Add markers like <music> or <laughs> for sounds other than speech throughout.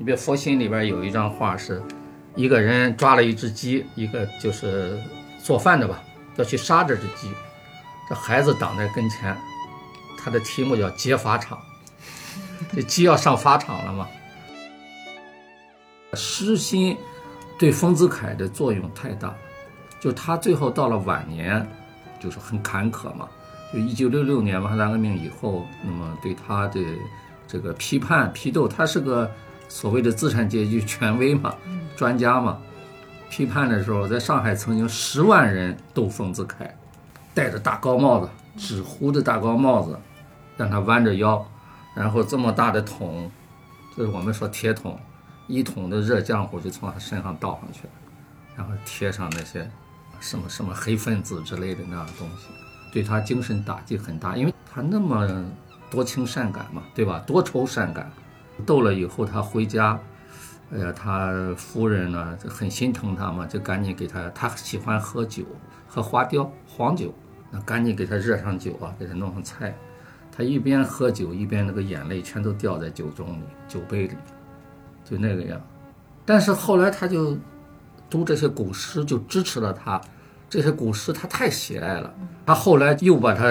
你比如佛心里边有一张画是，一个人抓了一只鸡，一个就是做饭的吧，要去杀这只鸡，这孩子挡在跟前，他的题目叫劫法场，这鸡要上法场了嘛。诗心对丰子恺的作用太大，就他最后到了晚年，就是很坎坷嘛。就一九六六年文化大革命以后，那么对他的这个批判批斗，他是个所谓的资产阶级权威嘛，专家嘛。批判的时候，在上海曾经十万人斗疯子开，戴着大高帽子，纸糊的大高帽子，让他弯着腰，然后这么大的桶，就是我们说铁桶，一桶的热浆糊就从他身上倒上去了，然后贴上那些什么什么黑分子之类的那样的东西。对他精神打击很大，因为他那么多情善感嘛，对吧？多愁善感，斗了以后他回家，哎呀，他夫人呢很心疼他嘛，就赶紧给他，他喜欢喝酒，喝花雕黄酒，那赶紧给他热上酒啊，给他弄上菜，他一边喝酒一边那个眼泪全都掉在酒盅里、酒杯里，就那个样。但是后来他就读这些古诗，就支持了他。这些古诗他太喜爱了，他后来又把他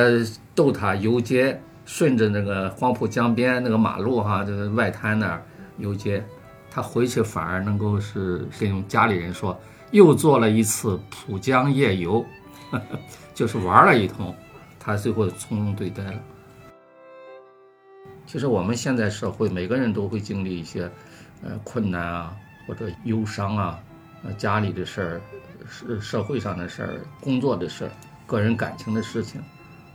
逗他游街，顺着那个黄浦江边那个马路哈，这个外滩那儿游街，他回去反而能够是跟家里人说，又做了一次浦江夜游，<laughs> 就是玩了一通，他最后从容对待了。其实我们现在社会每个人都会经历一些，呃困难啊或者忧伤啊，呃家里的事儿。是社会上的事儿、工作的事儿、个人感情的事情，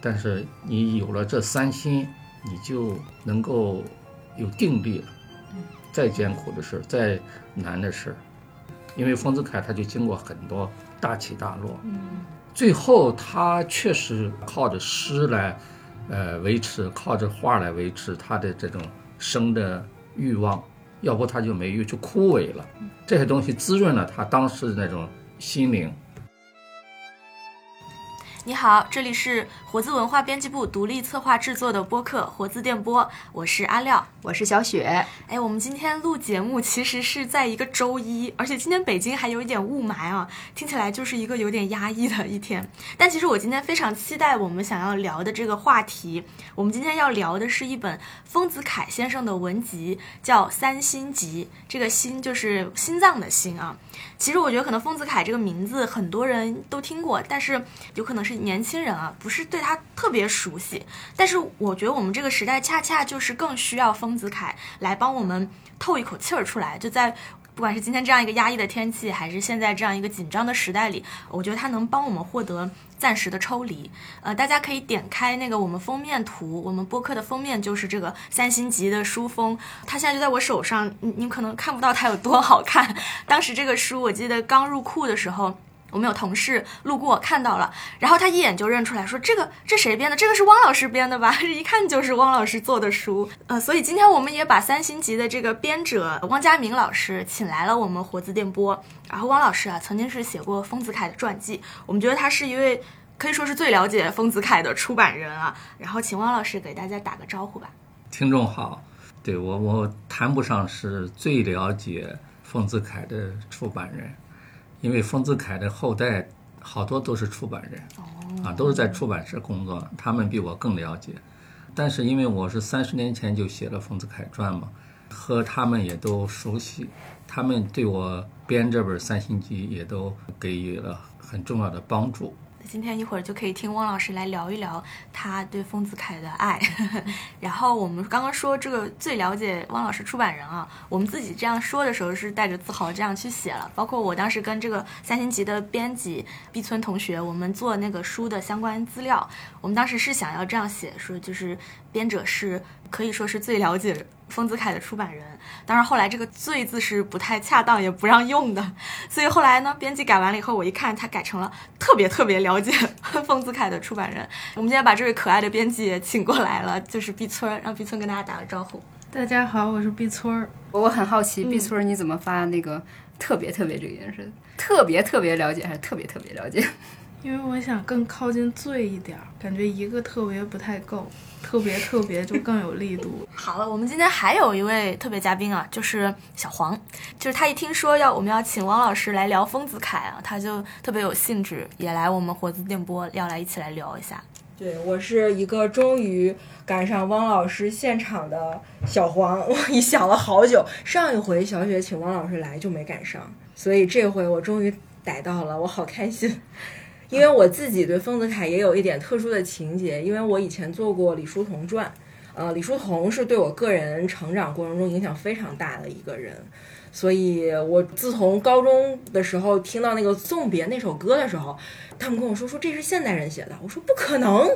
但是你有了这三心，你就能够有定力了。再艰苦的事儿、再难的事儿，因为丰子恺他就经过很多大起大落，最后他确实靠着诗来，呃维持，靠着画来维持他的这种生的欲望，要不他就没有就枯萎了。这些东西滋润了他当时的那种。心灵。你好，这里是活字文化编辑部独立策划制作的播客《活字电波》，我是阿廖，我是小雪。哎，我们今天录节目其实是在一个周一，而且今天北京还有一点雾霾啊，听起来就是一个有点压抑的一天。但其实我今天非常期待我们想要聊的这个话题。我们今天要聊的是一本丰子恺先生的文集，叫《三心集》。这个“心”就是心脏的“心”啊。其实我觉得可能丰子恺这个名字很多人都听过，但是有可能是。年轻人啊，不是对他特别熟悉，但是我觉得我们这个时代恰恰就是更需要丰子恺来帮我们透一口气儿出来。就在不管是今天这样一个压抑的天气，还是现在这样一个紧张的时代里，我觉得它能帮我们获得暂时的抽离。呃，大家可以点开那个我们封面图，我们播客的封面就是这个三星级的书封，它现在就在我手上，你你可能看不到它有多好看。<laughs> 当时这个书我记得刚入库的时候。我们有同事路过看到了，然后他一眼就认出来，说这个这谁编的？这个是汪老师编的吧？<laughs> 一看就是汪老师做的书。呃，所以今天我们也把三星级的这个编者汪佳明老师请来了我们活字电波。然后汪老师啊，曾经是写过丰子恺的传记，我们觉得他是一位可以说是最了解丰子恺的出版人啊。然后请汪老师给大家打个招呼吧。听众好，对我我谈不上是最了解丰子恺的出版人。因为丰子恺的后代好多都是出版人，啊，都是在出版社工作，他们比我更了解。但是因为我是三十年前就写了丰子恺传嘛，和他们也都熟悉，他们对我编这本《三星集》也都给予了很重要的帮助。今天一会儿就可以听汪老师来聊一聊他对丰子恺的爱。<laughs> 然后我们刚刚说这个最了解汪老师出版人啊，我们自己这样说的时候是带着自豪这样去写了。包括我当时跟这个三星级的编辑毕村同学，我们做那个书的相关资料，我们当时是想要这样写，说就是编者是可以说是最了解丰子恺的出版人。当然后来这个“最”字是不太恰当，也不让用的，所以后来呢，编辑改完了以后，我一看，他改成了特别特别了解 <laughs> 丰子恺的出版人。我们今天把这位可爱的编辑也请过来了，就是毕村，让毕村跟大家打个招呼。大家好，我是毕村。我很好奇，毕村你怎么发那个特别特别这个眼神？特别特别了解还是特别特别了解？<laughs> 因为我想更靠近罪一点儿，感觉一个特别不太够，特别特别就更有力度。<laughs> 好了，我们今天还有一位特别嘉宾啊，就是小黄，就是他一听说要我们要请汪老师来聊丰子恺啊，他就特别有兴致，也来我们活字电波要来一起来聊一下。对我是一个终于赶上汪老师现场的小黄，<laughs> 我一想了好久，上一回小雪请汪老师来就没赶上，所以这回我终于逮到了，我好开心。因为我自己对丰子恺也有一点特殊的情节，因为我以前做过李叔同传，呃，李叔同是对我个人成长过程中影响非常大的一个人。所以我自从高中的时候听到那个《送别》那首歌的时候，他们跟我说说这是现代人写的，我说不可能，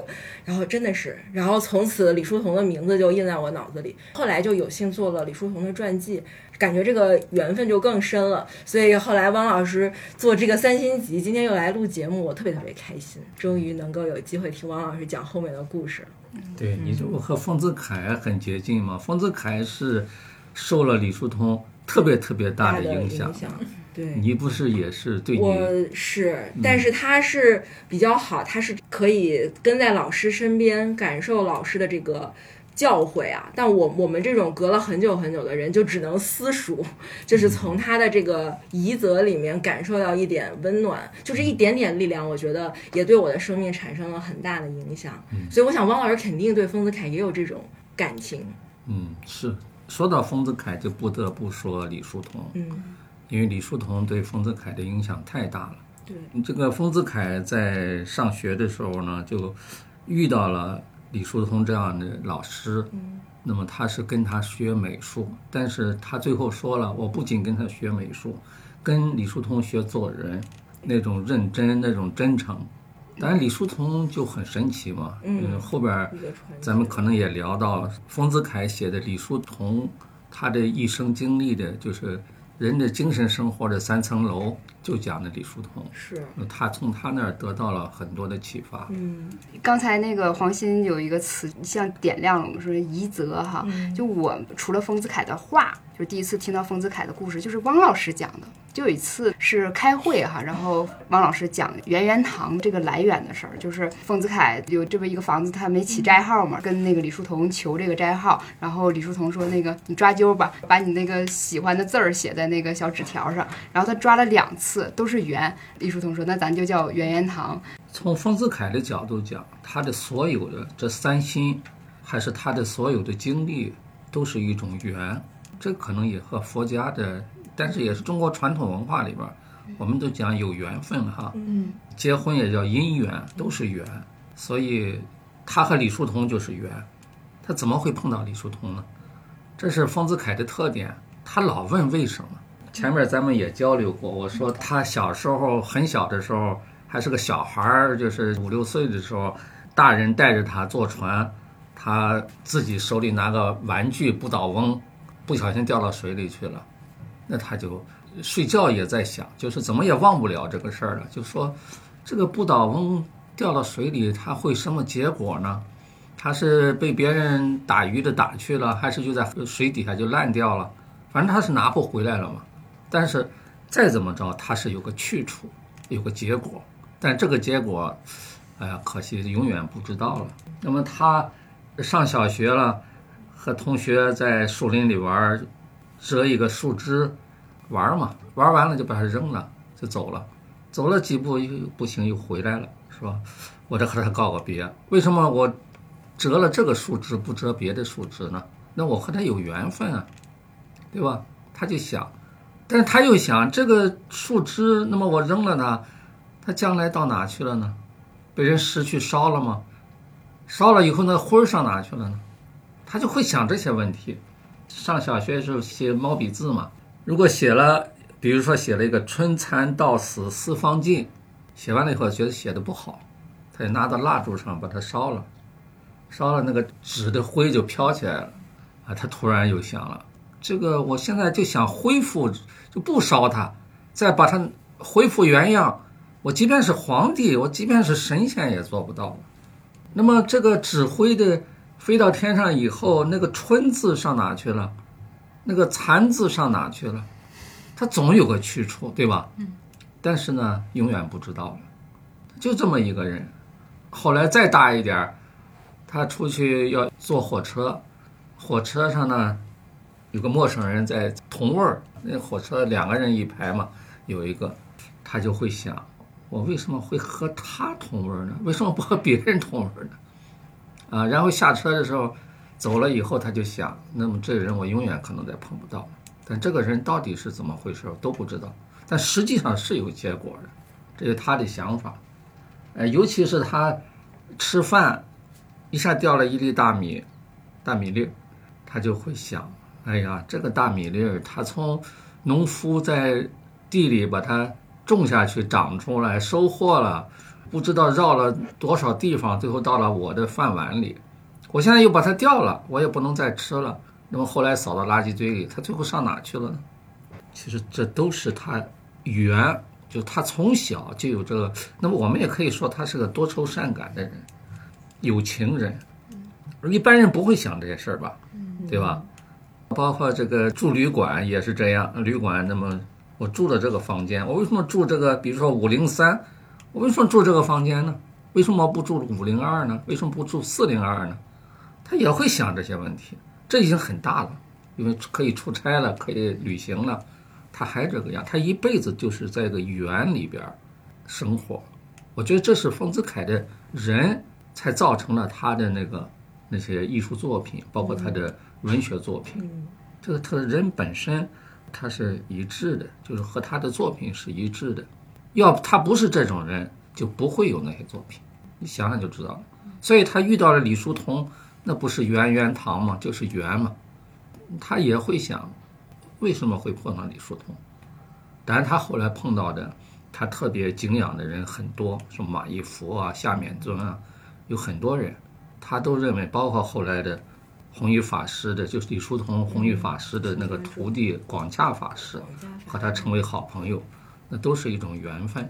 然后真的是，然后从此李叔同的名字就印在我脑子里。后来就有幸做了李叔同的传记，感觉这个缘分就更深了。所以后来汪老师做这个三星集，今天又来录节目，我特别特别开心，终于能够有机会听汪老师讲后面的故事。对，你就和丰子恺很接近嘛。丰子恺是受了李叔同特别特别大的影响。对，你不是也是对你？我是，但是他是比较好，他是可以跟在老师身边，感受老师的这个教诲啊。但我我们这种隔了很久很久的人，就只能私塾，就是从他的这个遗泽里面感受到一点温暖，就是一点点力量。我觉得也对我的生命产生了很大的影响。所以我想，汪老师肯定对丰子恺也有这种感情。嗯，是。说到丰子恺，就不得不说李叔同。嗯。因为李叔同对丰子恺的影响太大了。对，这个丰子恺在上学的时候呢，就遇到了李叔同这样的老师。嗯，那么他是跟他学美术，但是他最后说了，我不仅跟他学美术，跟李叔同学做人，那种认真，那种真诚。当然，李叔同就很神奇嘛。嗯，后边咱们可能也聊到丰子恺写的李叔同他的一生经历的，就是。人的精神生活的三层楼，就讲的李叔同，是他从他那儿得到了很多的启发。嗯，刚才那个黄鑫有一个词，像点亮了我们说遗泽哈，就我除了丰子恺的话，就第一次听到丰子恺的故事，就是汪老师讲的。就有一次是开会哈，然后汪老师讲圆圆堂这个来源的事儿，就是丰子恺有这么一个房子，他没起斋号嘛，跟那个李叔同求这个斋号，然后李叔同说那个你抓阄吧，把你那个喜欢的字儿写在那个小纸条上，然后他抓了两次都是圆，李叔同说那咱就叫圆圆堂。从丰子恺的角度讲，他的所有的这三心，还是他的所有的经历，都是一种缘，这可能也和佛家的。但是也是中国传统文化里边，我们都讲有缘分哈，嗯，结婚也叫姻缘，都是缘，所以他和李叔同就是缘，他怎么会碰到李叔同呢？这是丰子恺的特点，他老问为什么。前面咱们也交流过，我说他小时候很小的时候还是个小孩儿，就是五六岁的时候，大人带着他坐船，他自己手里拿个玩具不倒翁，不小心掉到水里去了。那他就睡觉也在想，就是怎么也忘不了这个事儿了。就说这个不倒翁掉到水里，他会什么结果呢？他是被别人打鱼的打去了，还是就在水底下就烂掉了？反正他是拿不回来了嘛。但是再怎么着，他是有个去处，有个结果。但这个结果，哎呀，可惜永远不知道了。那么他上小学了，和同学在树林里玩。折一个树枝，玩嘛，玩完了就把它扔了，就走了。走了几步又不行，又回来了，是吧？我这和他告个别。为什么我折了这个树枝，不折别的树枝呢？那我和他有缘分啊，对吧？他就想，但是他又想，这个树枝，那么我扔了它，它将来到哪去了呢？被人拾去烧了吗？烧了以后，那灰上哪去了呢？他就会想这些问题。上小学的时候写毛笔字嘛，如果写了，比如说写了一个“春蚕到死丝方尽”，写完了以后觉得写的不好，他就拿到蜡烛上把它烧了，烧了那个纸的灰就飘起来了，啊，他突然又想了，这个我现在就想恢复，就不烧它，再把它恢复原样，我即便是皇帝，我即便是神仙也做不到那么这个纸灰的。飞到天上以后，那个“春”字上哪去了？那个“残”字上哪去了？它总有个去处，对吧？嗯。但是呢，永远不知道了。就这么一个人。后来再大一点儿，他出去要坐火车，火车上呢有个陌生人在同位儿，那火车两个人一排嘛，有一个，他就会想，我为什么会和他同位儿呢？为什么不和别人同位儿呢？啊，然后下车的时候，走了以后，他就想，那么这个人我永远可能再碰不到，但这个人到底是怎么回事都不知道，但实际上是有结果的，这是他的想法。呃，尤其是他吃饭，一下掉了一粒大米，大米粒，他就会想，哎呀，这个大米粒儿，它从农夫在地里把它种下去，长出来，收获了，不知道绕了多少地方，最后到了我的饭碗里，我现在又把它掉了，我也不能再吃了，那么后来扫到垃圾堆里，它最后上哪去了呢？其实这都是他缘。就他从小就有这个，那么我们也可以说他是个多愁善感的人，有情人。一般人不会想这些事儿吧，对吧？包括这个住旅馆也是这样，旅馆那么我住了这个房间，我为什么住这个？比如说五零三，我为什么住这个房间呢？为什么不住五零二呢？为什么不住四零二呢？他也会想这些问题，这已经很大了，因为可以出差了，可以旅行了。他还这个样，他一辈子就是在个园里边生活。我觉得这是丰子恺的人才造成了他的那个那些艺术作品，包括他的文学作品。这个他的人本身他是一致的，就是和他的作品是一致的。要他不是这种人，就不会有那些作品。你想想就知道了。所以他遇到了李叔同，那不是圆圆堂吗？就是圆嘛。他也会想。为什么会碰上李叔同？当然，他后来碰到的，他特别敬仰的人很多，什么马一福啊、夏勉尊啊，有很多人，他都认为，包括后来的弘一法师的，就是李叔同弘一法师的那个徒弟广洽法师，和他成为好朋友，那都是一种缘分。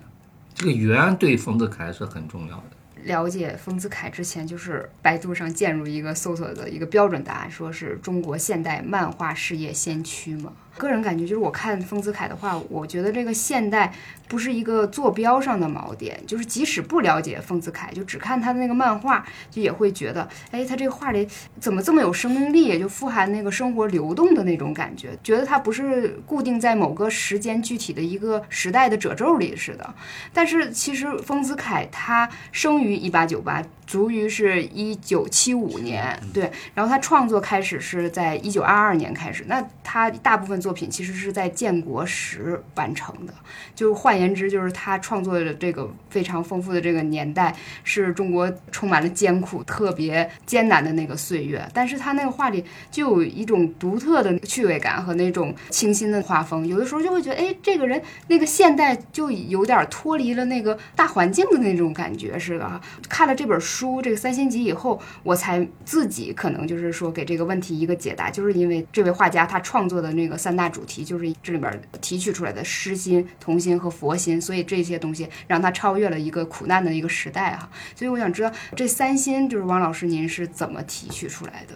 这个缘对丰子恺是很重要的。了解丰子恺之前，就是百度上进入一个搜索的一个标准答案，说是中国现代漫画事业先驱嘛。个人感觉就是，我看丰子恺的话，我觉得这个现代不是一个坐标上的锚点，就是即使不了解丰子恺，就只看他的那个漫画，就也会觉得，哎，他这个画里怎么这么有生命力，就富含那个生活流动的那种感觉，觉得他不是固定在某个时间具体的一个时代的褶皱里似的。但是其实丰子恺他生于一八九八。卒于是一九七五年，对，然后他创作开始是在一九二二年开始，那他大部分作作品其实是在建国时完成的，就是换言之，就是他创作的这个非常丰富的这个年代是中国充满了艰苦、特别艰难的那个岁月，但是他那个画里就有一种独特的趣味感和那种清新的画风，有的时候就会觉得，哎，这个人那个现代就有点脱离了那个大环境的那种感觉似的，看了这本书。这个三星集以后，我才自己可能就是说给这个问题一个解答，就是因为这位画家他创作的那个三大主题，就是这里边提取出来的诗心、童心和佛心，所以这些东西让他超越了一个苦难的一个时代哈。所以我想知道这三心就是王老师您是怎么提取出来的？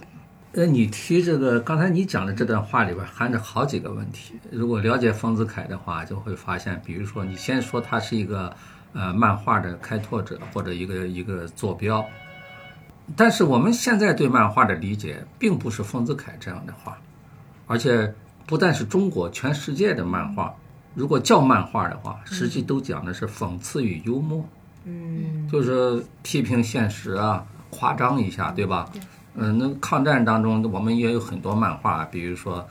呃，你提这个刚才你讲的这段话里边含着好几个问题。如果了解丰子恺的话，就会发现，比如说你先说他是一个。呃，漫画的开拓者或者一个一个坐标，但是我们现在对漫画的理解，并不是丰子恺这样的画，而且不但是中国，全世界的漫画，如果叫漫画的话，实际都讲的是讽刺与幽默，嗯，就是批评现实啊，夸张一下，对吧？嗯，那抗战当中，我们也有很多漫画，比如说，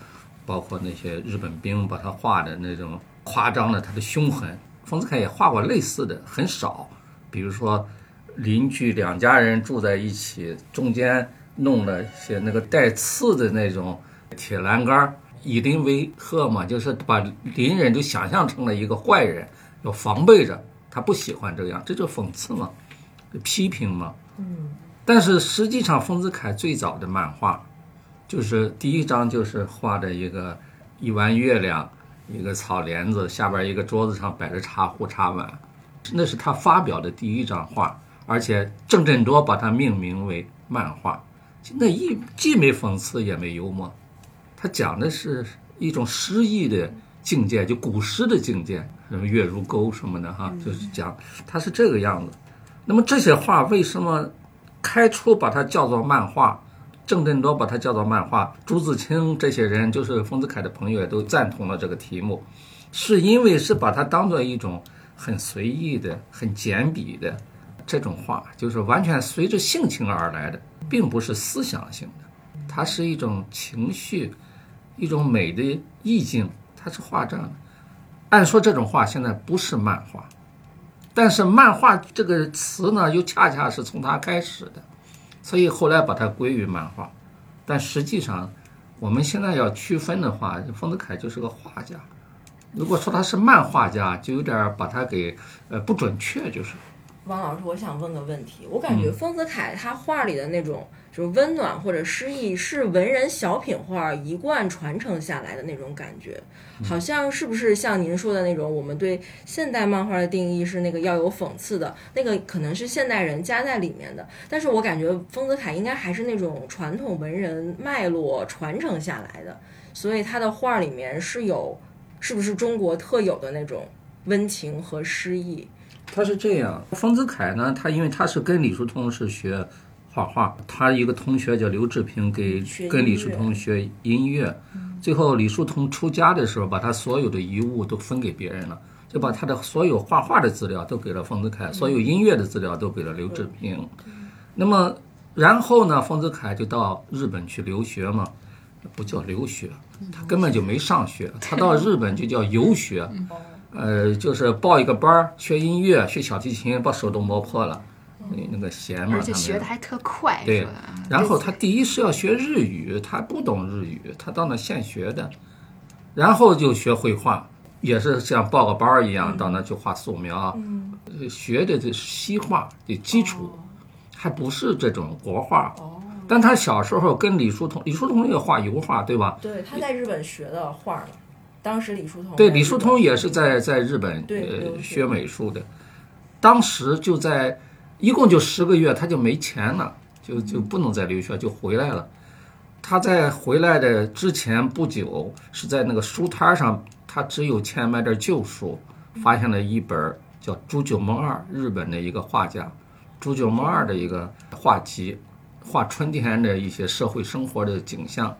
包括那些日本兵把他画的那种夸张的他的凶狠。丰子恺也画过类似的，很少。比如说，邻居两家人住在一起，中间弄了些那个带刺的那种铁栏杆，以邻为壑嘛，就是把邻人就想象成了一个坏人，要防备着。他不喜欢这样，这就讽刺嘛，批评嘛。嗯。但是实际上，丰子恺最早的漫画，就是第一张就是画的一个一弯月亮。一个草帘子下边一个桌子上摆着茶壶茶碗，那是他发表的第一张画，而且郑振铎把它命名为漫画。那一既没讽刺也没幽默，他讲的是一种诗意的境界，就古诗的境界。什么月如钩什么的哈，就是讲他是这个样子。那么这些画为什么开初把它叫做漫画？郑振铎把它叫做漫画，朱自清这些人就是丰子恺的朋友也都赞同了这个题目，是因为是把它当做一种很随意的、很简笔的这种画，就是完全随着性情而来的，并不是思想性的，它是一种情绪，一种美的意境，它是画这样的。按说这种画现在不是漫画，但是漫画这个词呢，又恰恰是从它开始的。所以后来把它归于漫画，但实际上，我们现在要区分的话，丰子恺就是个画家。如果说他是漫画家，就有点把他给呃不准确，就是。王老师，我想问个问题，我感觉丰子恺他画里的那种。就是温暖或者诗意，是文人小品画一贯传承下来的那种感觉，好像是不是像您说的那种？我们对现代漫画的定义是那个要有讽刺的，那个可能是现代人加在里面的。但是我感觉丰子恺应该还是那种传统文人脉络传承下来的，所以他的画里面是有，是不是中国特有的那种温情和诗意？他是这样，丰子恺呢，他因为他是跟李叔同是学。画画，他一个同学叫刘志平，给跟李叔同学音乐，最后李叔同出家的时候，把他所有的遗物都分给别人了，就把他的所有画画的资料都给了丰子恺，所有音乐的资料都给了刘志平。那么，然后呢，丰子恺就到日本去留学嘛，不叫留学，他根本就没上学，<laughs> 他到日本就叫游学，呃，就是报一个班儿学音乐，学小提琴，把手都磨破了。那个弦嘛，而且学的还特快。对，然后他第一是要学日语，他不懂日语，他到那现学的，然后就学绘画，也是像报个班儿一样到那去画素描，学的这西画的基础，还不是这种国画。哦。但他小时候跟李叔同，李叔同也画油画，对吧？对，他在日本学的画当时李叔同对李叔同也是在在日本呃学美术的，当时就在。一共就十个月，他就没钱了，就就不能再留学，就回来了。他在回来的之前不久，是在那个书摊上，他只有钱买点旧书，发现了一本叫朱九梦二，日本的一个画家，朱九梦二的一个画集，画春天的一些社会生活的景象，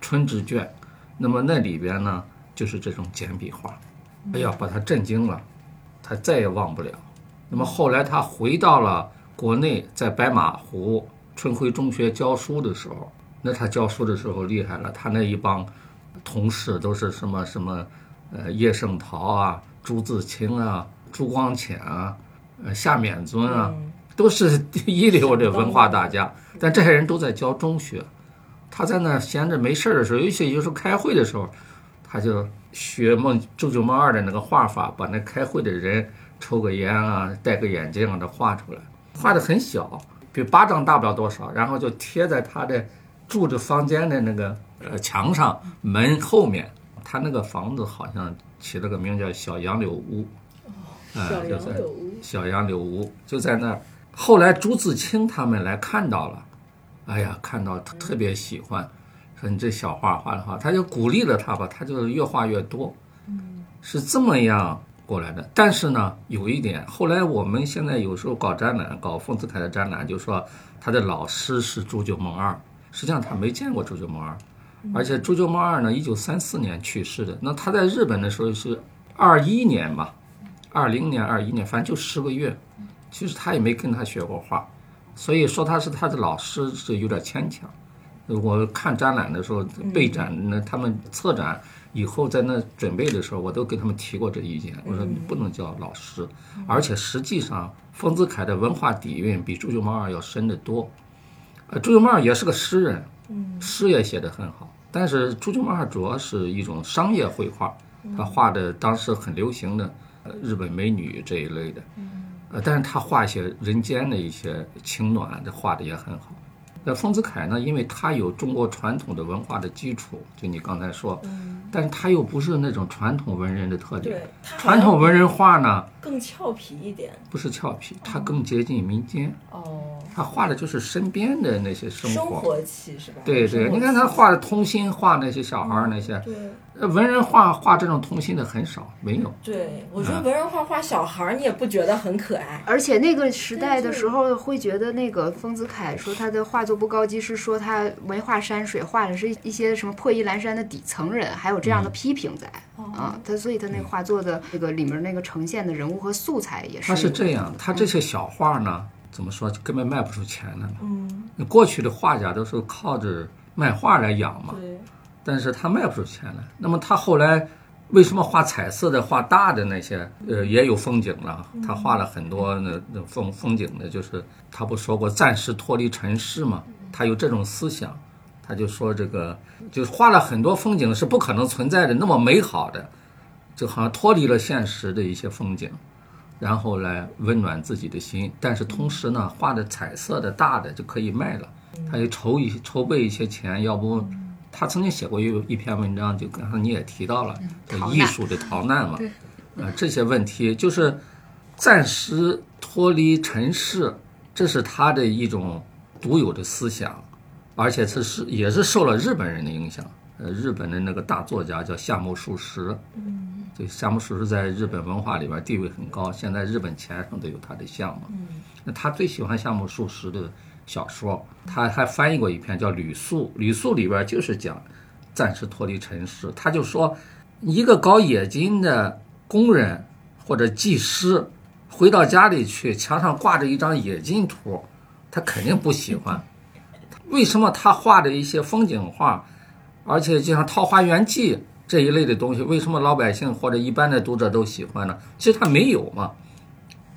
春之卷。那么那里边呢，就是这种简笔画，哎呀，把他震惊了，他再也忘不了。那么后来他回到了国内，在白马湖春晖中学教书的时候，那他教书的时候厉害了，他那一帮同事都是什么什么，呃，叶圣陶啊、朱自清啊、朱光潜啊、呃夏勉尊啊，都是第一流的文化大家。但这些人都在教中学，他在那闲着没事儿的时候，尤其有时候开会的时候，他就学孟周九孟二的那个画法，把那开会的人。抽个烟啊，戴个眼镜啊，这画出来，画的很小，比巴掌大不了多少，然后就贴在他的住的房间的那个呃墙上门后面。他那个房子好像起了个名叫小杨柳屋，啊，就在小杨柳屋就在那儿。后来朱自清他们来看到了，哎呀，看到特别喜欢，说你这小画画的好，他就鼓励了他吧，他就越画越多，是这么样。过来的，但是呢，有一点，后来我们现在有时候搞展览，搞丰子恺的展览，就说他的老师是朱九蒙二，实际上他没见过朱九蒙二，而且朱九蒙二呢，一九三四年去世的，那他在日本的时候是二一年吧，二零年、二一年，反正就十个月，其实他也没跟他学过画，所以说他是他的老师是有点牵强。我看展览的时候备展，那他们策展。以后在那准备的时候，我都给他们提过这意见。我说你不能叫老师，而且实际上，丰子恺的文化底蕴比朱九毛二要深得多。呃，朱九毛二也是个诗人，诗也写得很好。但是朱九毛二主要是一种商业绘画，他画的当时很流行的日本美女这一类的。呃，但是他画一些人间的一些情暖，这画的也很好。那丰子恺呢？因为他有中国传统的文化的基础，就你刚才说，但是他又不是那种传统文人的特点。对，传统文人画呢更俏皮一点。不是俏皮，他更接近民间。哦。他画的就是身边的那些生活。生活气是吧？对对，你看他画的童心，画那些小孩儿那些，呃文人画画这种童心的很少，没有。对，我觉嗯得文人画画小孩儿，你也不觉得很可爱。而且那个时代的时候，会觉得那个丰子恺说他的画作不高级，是说他没画山水，画的是一些什么破衣烂衫的底层人，还有这样的批评在、啊。他所以他那个画作的这个里面那个呈现的人物和素材也是。他是这样，他这些小画呢，怎么说根本卖不出钱来嘛。嗯，过去的画家都是靠着卖画来养嘛，对，但是他卖不出钱来。那么他后来为什么画彩色的、画大的那些，呃，也有风景了。他画了很多那那风风景的，就是他不说过暂时脱离尘世嘛，他有这种思想，他就说这个就画了很多风景是不可能存在的，那么美好的，就好像脱离了现实的一些风景。然后来温暖自己的心，但是同时呢，画的彩色的大的就可以卖了，他就筹一筹备一些钱，要不他曾经写过一一篇文章，就刚才你也提到了，这逃难艺术的逃难嘛，啊、这些问题就是暂时脱离尘世，这是他的一种独有的思想，而且这是也是受了日本人的影响。呃，日本的那个大作家叫夏目漱石，嗯，这夏目漱石在日本文化里边地位很高，现在日本钱上都有他的像嘛。嗯，那他最喜欢夏目漱石的小说，他还翻译过一篇叫《吕宿》，《吕宿》里边就是讲暂时脱离尘世。他就说，一个搞冶金的工人或者技师，回到家里去，墙上挂着一张冶金图，他肯定不喜欢。为什么他画的一些风景画，而且就像《桃花源记》这一类的东西，为什么老百姓或者一般的读者都喜欢呢？其实他没有嘛，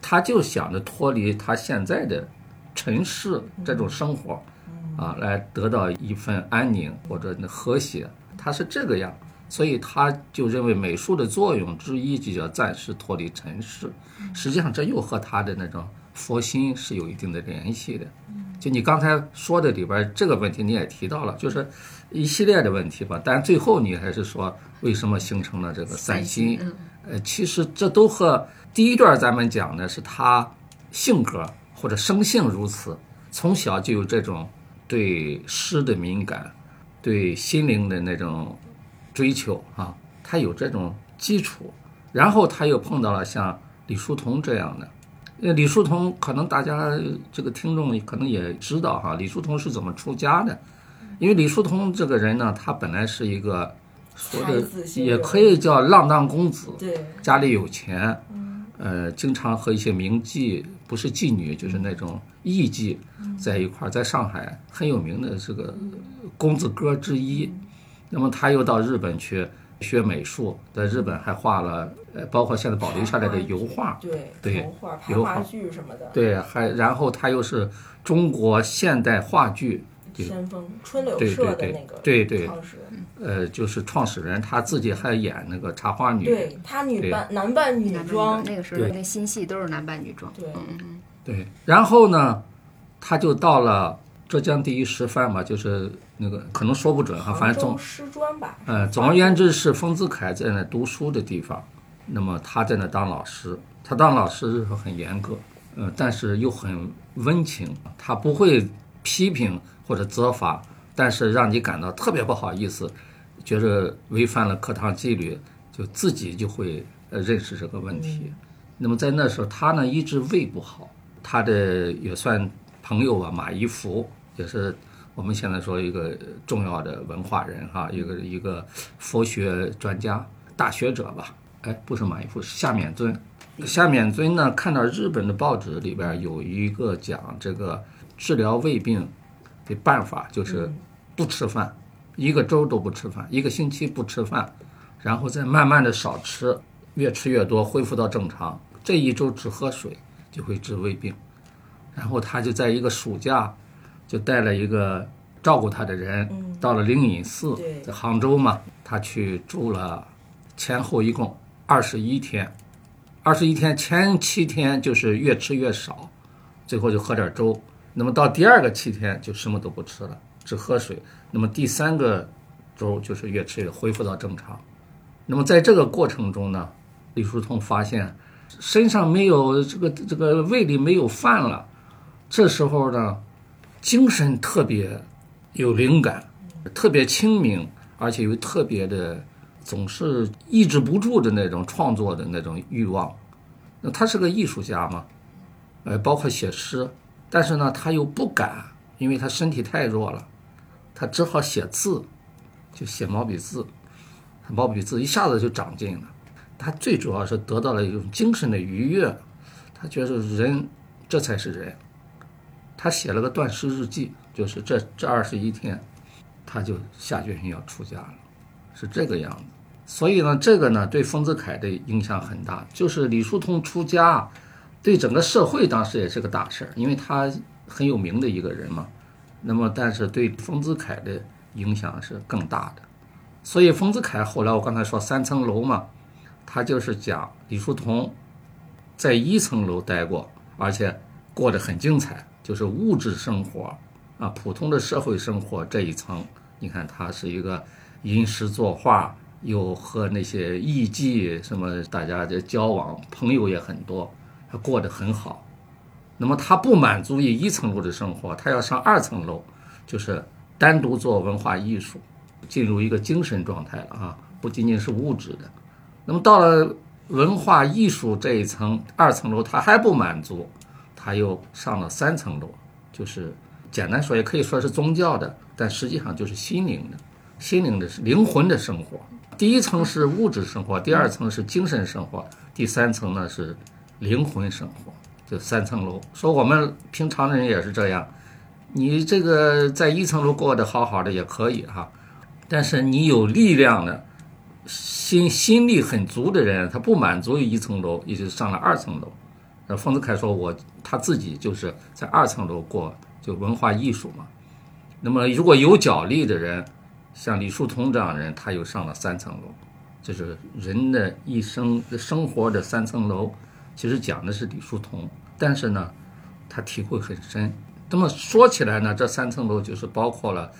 他就想着脱离他现在的尘世这种生活，啊，来得到一份安宁或者和谐，他是这个样，所以他就认为美术的作用之一就叫暂时脱离尘世。实际上，这又和他的那种佛心是有一定的联系的。就你刚才说的里边这个问题，你也提到了，就是一系列的问题吧。但最后你还是说，为什么形成了这个散心？呃，其实这都和第一段咱们讲的是他性格或者生性如此，从小就有这种对诗的敏感，对心灵的那种追求啊，他有这种基础。然后他又碰到了像李叔同这样的。呃，李叔同可能大家这个听众可能也知道哈，李叔同是怎么出家的？因为李叔同这个人呢，他本来是一个说的也可以叫浪荡公子，对，家里有钱，呃，经常和一些名妓，不是妓女就是那种艺妓在一块儿，在上海很有名的这个公子哥之一。那么他又到日本去学美术，在日本还画了，呃，包括现在保留下来的油画，对，对油画、话剧什么的，对，还然后他又是中国现代话剧，对先锋春柳对社的对那个对对创始人，呃，就是创始人，他自己还演那个茶花女，对他女扮男扮女装，那个时候对那新戏都是男扮女装。对，嗯对，然后呢，他就到了浙江第一师范嘛，就是那个可能说不准哈，反正总师专吧，呃，总而言之是丰子恺在那读书的地方，那么他在那当老师，他当老师的时候很严格，呃，但是又很温情，他不会批评或者责罚，但是让你感到特别不好意思，觉着违反了课堂纪律，就自己就会呃认识这个问题。那么在那时候，他呢一直胃不好，他的也算朋友吧，马一福也是我们现在说一个重要的文化人哈，一个一个佛学专家、大学者吧。哎，不是马一福，是夏勉尊。夏勉尊呢，看到日本的报纸里边有一个讲这个治疗胃病的办法，就是不吃饭，一个周都不吃饭，一个星期不吃饭，然后再慢慢的少吃，越吃越多，恢复到正常。这一周只喝水就会治胃病。然后他就在一个暑假，就带了一个照顾他的人，到了灵隐寺，在杭州嘛，他去住了前后一共二十一天，二十一天前七天就是越吃越少，最后就喝点粥。那么到第二个七天就什么都不吃了，只喝水。那么第三个周就是越吃越恢复到正常。那么在这个过程中呢，李叔同发现身上没有这个这个胃里没有饭了，这时候呢，精神特别有灵感，特别清明，而且又特别的总是抑制不住的那种创作的那种欲望。那他是个艺术家嘛，呃，包括写诗，但是呢，他又不敢，因为他身体太弱了，他只好写字，就写毛笔字，毛笔字一下子就长进了。他最主要是得到了一种精神的愉悦，他觉得人这才是人。他写了个断食日记，就是这这二十一天，他就下决心要出家了，是这个样子。所以呢，这个呢对丰子恺的影响很大。就是李叔同出家，对整个社会当时也是个大事儿，因为他很有名的一个人嘛。那么，但是对丰子恺的影响是更大的。所以丰子恺后来我刚才说三层楼嘛，他就是讲李叔同在一层楼待过，而且过得很精彩。就是物质生活，啊，普通的社会生活这一层，你看他是一个吟诗作画，又和那些艺妓什么大家的交往，朋友也很多，他过得很好。那么他不满足于一层楼的生活，他要上二层楼，就是单独做文化艺术，进入一个精神状态了啊，不仅仅是物质的。那么到了文化艺术这一层二层楼，他还不满足。他又上了三层楼，就是简单说也可以说是宗教的，但实际上就是心灵的，心灵的是灵魂的生活。第一层是物质生活，第二层是精神生活，第三层呢是灵魂生活。就三层楼，说我们平常人也是这样，你这个在一层楼过得好好的也可以哈，但是你有力量的，心心力很足的人，他不满足于一层楼，也就上了二层楼。那丰子恺说：“我他自己就是在二层楼过，就文化艺术嘛。那么如果有脚力的人，像李叔同这样的人，他又上了三层楼。就是人的一生生活的三层楼。其实讲的是李叔同，但是呢，他体会很深。那么说起来呢，这三层楼就是包括了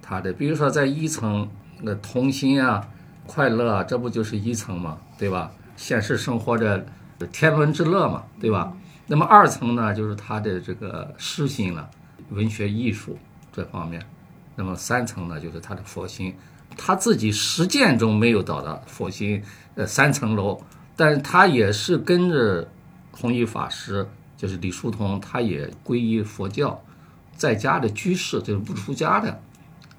他的，比如说在一层那童心啊、快乐啊，这不就是一层嘛，对吧？现实生活的。”天伦之乐嘛，对吧？那么二层呢，就是他的这个诗心了，文学艺术这方面。那么三层呢，就是他的佛心。他自己实践中没有到达佛心，呃，三层楼，但是他也是跟着弘一法师，就是李叔同，他也皈依佛教，在家的居士，就是不出家的，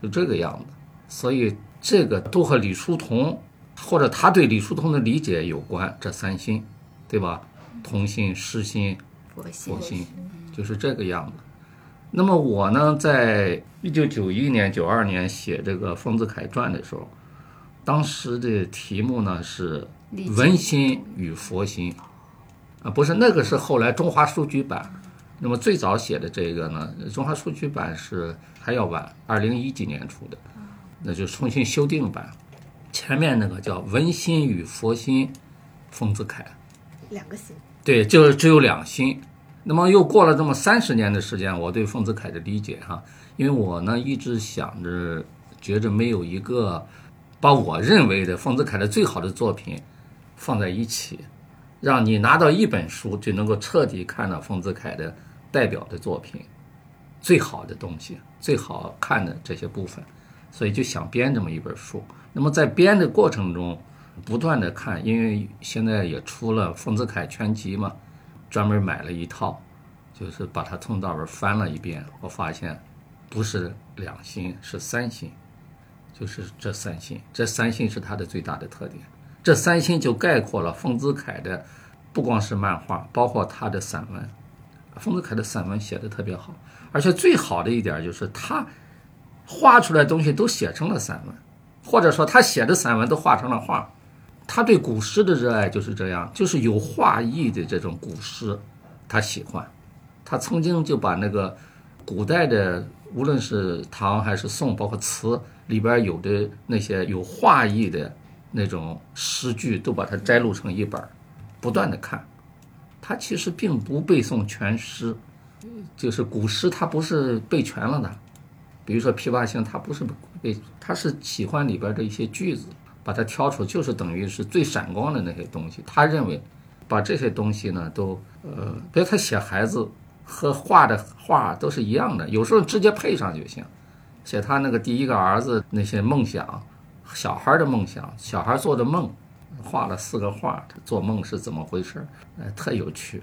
就这个样子。所以这个都和李叔同，或者他对李叔同的理解有关。这三心。对吧？同心、师心、佛心，就是这个样子。那么我呢，在一九九一年、九二年写这个丰子恺传的时候，当时的题目呢是“文心与佛心”，啊，不是那个是后来中华书局版。那么最早写的这个呢，中华书局版是还要晚，二零一几年出的，那就重新修订版。前面那个叫“文心与佛心”，丰子恺。两个心，对，就是只有两心。那么又过了这么三十年的时间，我对丰子恺的理解哈，因为我呢一直想着，觉着没有一个把我认为的丰子恺的最好的作品放在一起，让你拿到一本书就能够彻底看到丰子恺的代表的作品，最好的东西，最好看的这些部分，所以就想编这么一本书。那么在编的过程中。不断的看，因为现在也出了丰子恺全集嘛，专门买了一套，就是把它从到尾翻了一遍。我发现，不是两心，是三心，就是这三心。这三心是他的最大的特点。这三星就概括了丰子恺的，不光是漫画，包括他的散文。丰子恺的散文写的特别好，而且最好的一点就是他画出来东西都写成了散文，或者说他写的散文都画成了画。他对古诗的热爱就是这样，就是有画意的这种古诗，他喜欢。他曾经就把那个古代的，无论是唐还是宋，包括词里边有的那些有画意的那种诗句，都把它摘录成一本不断的看。他其实并不背诵全诗，就是古诗他不是背全了的。比如说《琵琶行》，他不是背，他是喜欢里边的一些句子。把它挑出，就是等于是最闪光的那些东西。他认为，把这些东西呢，都呃，比如他写孩子和画的画都是一样的，有时候直接配上就行。写他那个第一个儿子那些梦想，小孩的梦想，小孩做的梦，画了四个画，做梦是怎么回事？呃，特有趣。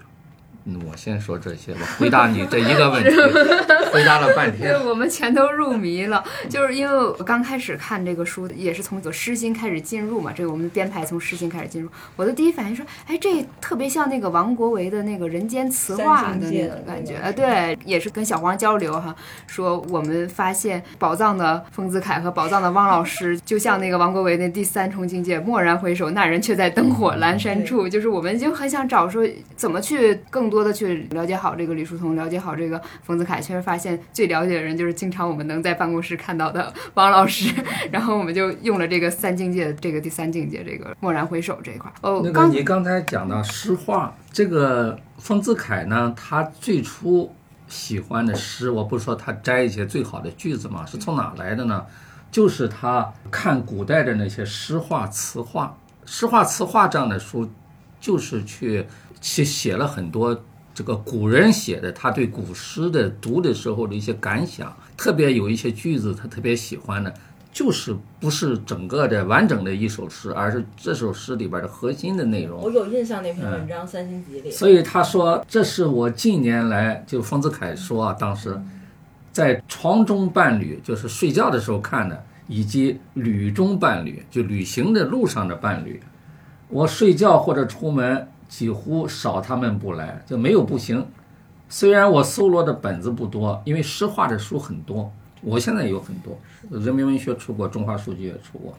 嗯，我先说这些吧，回答你这一个问题 <laughs> <laughs> 回答了半天。对，我们全都入迷了，就是因为我刚开始看这个书，也是从诗心开始进入嘛。这个我们的编排从诗心开始进入，我的第一反应说，哎，这特别像那个王国维的那个人间词话的那种感觉。呃，对，也是跟小黄交流哈，说我们发现宝藏的丰子恺和宝藏的汪老师，就像那个王国维那第三重境界，蓦然回首，那人却在灯火阑珊处。就是我们就很想找说怎么去更多的去了解好这个李叔同，了解好这个丰子恺，确实发现最了解的人就是经常我们能在办公室看到的王老师。然后我们就用了这个三境界，这个第三境界，这个蓦然回首这一块。哦，那个刚你刚才讲到诗画，这个丰子恺呢，他最初喜欢的诗，我不是说他摘一些最好的句子嘛，是从哪来的呢？就是他看古代的那些诗画、词画、诗画、词画这样的书，就是去去写了很多这个古人写的他对古诗的读的时候的一些感想，特别有一些句子他特别喜欢的，就是不是整个的完整的一首诗，而是这首诗里边的核心的内容。我有印象那篇文章《三星集》里，所以他说，这是我近年来就丰子恺说啊，当时在床中伴侣，就是睡觉的时候看的，以及旅中伴侣，就旅行的路上的伴侣。我睡觉或者出门，几乎少他们不来，就没有不行。虽然我搜罗的本子不多，因为诗画的书很多，我现在有很多，人民文学出过，中华书局也出过，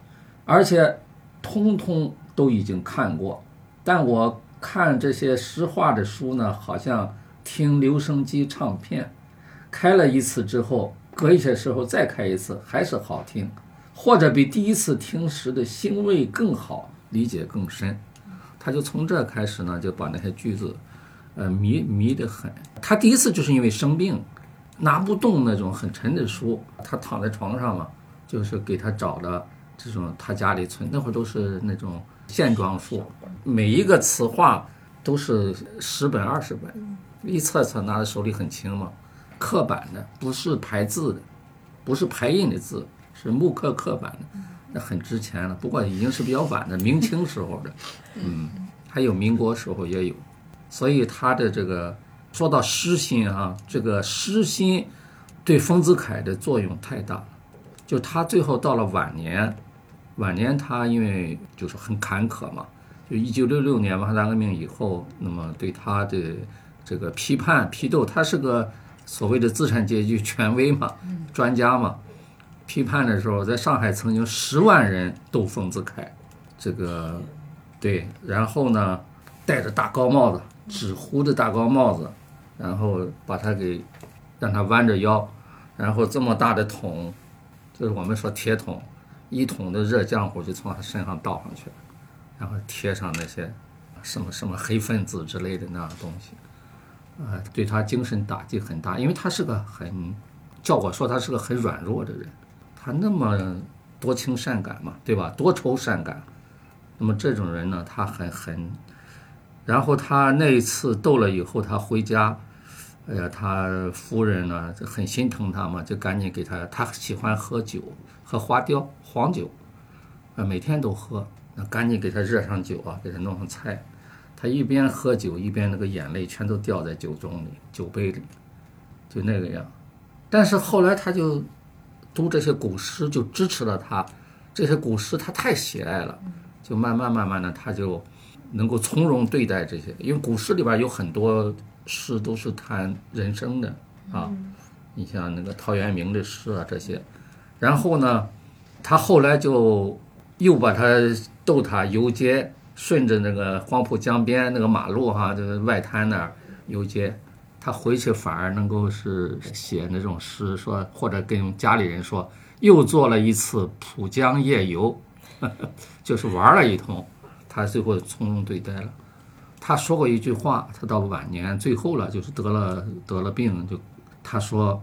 而且通通都已经看过。但我看这些诗画的书呢，好像听留声机唱片，开了一次之后，隔一些时候再开一次，还是好听，或者比第一次听时的兴味更好，理解更深。他就从这开始呢，就把那些句子，呃，迷迷得很。他第一次就是因为生病，拿不动那种很沉的书，他躺在床上嘛，就是给他找的这种他家里存，那会儿都是那种线装书，每一个词画都是十本二十本，一册册拿在手里很轻嘛，刻板的，不是排字的，不是排印的字，是木刻刻板的，那很值钱了。不过已经是比较晚的，明清时候的，嗯，还有民国时候也有，所以他的这个说到诗心啊，这个诗心对丰子恺的作用太大了，就他最后到了晚年，晚年他因为就是很坎坷嘛，就一九六六年文化大革命以后，那么对他的这个批判批斗，他是个所谓的资产阶级权威嘛，专家嘛，批判的时候，在上海曾经十万人斗丰子恺，这个对，然后呢，戴着大高帽子，纸糊的大高帽子，然后把他给让他弯着腰，然后这么大的桶，就是我们说铁桶，一桶的热浆糊就从他身上倒上去了，然后贴上那些什么什么黑分子之类的那样东西，啊、对他精神打击很大，因为他是个很，叫我说他是个很软弱的人，他那么多情善感嘛，对吧？多愁善感，那么这种人呢，他很很，然后他那一次斗了以后，他回家，哎呀，他夫人呢就很心疼他嘛，就赶紧给他，他喜欢喝酒，喝花雕黄酒，啊，每天都喝，那赶紧给他热上酒啊，给他弄上菜，他一边喝酒一边那个眼泪全都掉在酒盅里、酒杯里，就那个样。但是后来他就读这些古诗，就支持了他，这些古诗他太喜爱了，就慢慢慢慢的他就能够从容对待这些，因为古诗里边有很多诗都是谈人生的啊，你像那个陶渊明的诗啊这些，然后呢，他后来就又把他逗他游街，顺着那个黄浦江边那个马路哈，就是外滩那儿游街。他回去反而能够是写那种诗，说或者跟家里人说，又做了一次浦江夜游，<laughs> 就是玩了一通。他最后从容对待了。他说过一句话，他到晚年最后了，就是得了得了病，就他说：“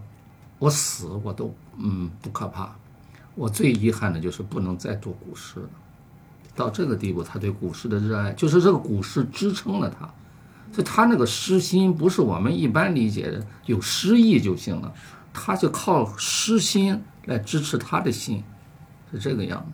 我死我都嗯不可怕，我最遗憾的就是不能再做古诗了。”到这个地步，他对古诗的热爱，就是这个古诗支撑了他。就他那个诗心不是我们一般理解的有诗意就行了，他就靠诗心来支持他的心，是这个样子。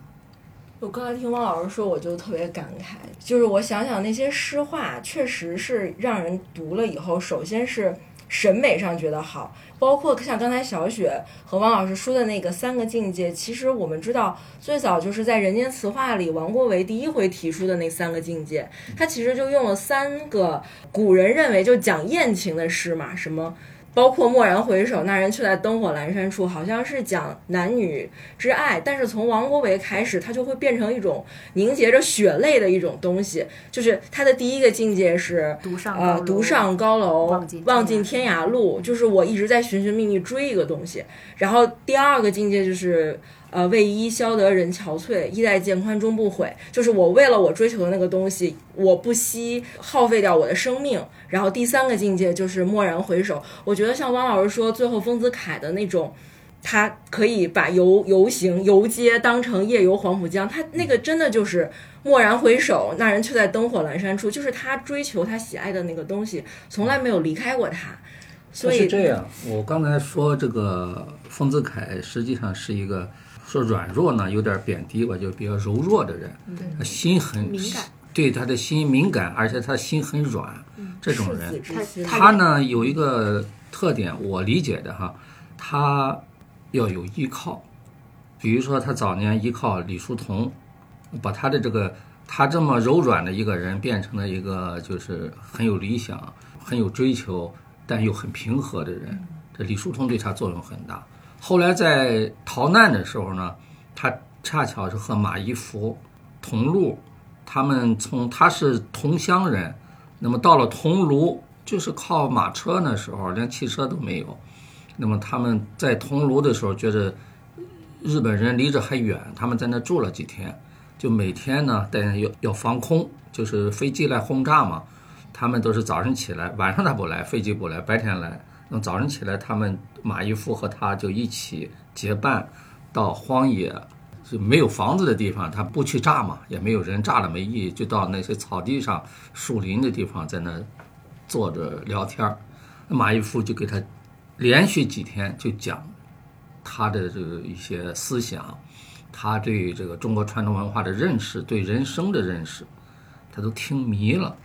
我刚才听汪老师说，我就特别感慨，就是我想想那些诗话，确实是让人读了以后，首先是审美上觉得好，包括像刚才小雪和王老师说的那个三个境界，其实我们知道，最早就是在《人间词话》里，王国维第一回提出的那三个境界，他其实就用了三个古人认为就讲艳情的诗嘛，什么。包括蓦然回首，那人却在灯火阑珊处，好像是讲男女之爱，但是从王国维开始，它就会变成一种凝结着血泪的一种东西。就是他的第一个境界是独上呃独上高楼，望尽天涯路，就是我一直在寻寻觅觅追一个东西。然后第二个境界就是。呃，为伊消得人憔悴，衣带渐宽终不悔。就是我为了我追求的那个东西，我不惜耗费掉我的生命。然后第三个境界就是蓦然回首。我觉得像汪老师说，最后丰子恺的那种，他可以把游游行游街当成夜游黄浦江，他那个真的就是蓦然回首，那人却在灯火阑珊处，就是他追求他喜爱的那个东西，从来没有离开过他。所以是这样，我刚才说这个丰子恺实际上是一个说软弱呢，有点贬低吧，就比较柔弱的人，他心很敏感，对他的心敏感，而且他心很软，这种人，他呢有一个特点，我理解的哈，他要有依靠，比如说他早年依靠李叔同，把他的这个他这么柔软的一个人变成了一个就是很有理想、很有追求，但又很平和的人。这李叔同对他作用很大。后来在逃难的时候呢，他恰巧是和马一福同路，他们从他是同乡人，那么到了桐庐，就是靠马车那时候连汽车都没有。那么他们在桐庐的时候，觉得日本人离着还远，他们在那住了几天，就每天呢，但要要防空，就是飞机来轰炸嘛。他们都是早上起来，晚上他不来，飞机不来，白天来。那么早上起来，他们马一夫和他就一起结伴到荒野，就没有房子的地方，他不去炸嘛，也没有人炸了没意义，就到那些草地上、树林的地方，在那坐着聊天儿。马一夫就给他连续几天就讲他的这个一些思想，他对这个中国传统文化的认识，对人生的认识，他都听迷了。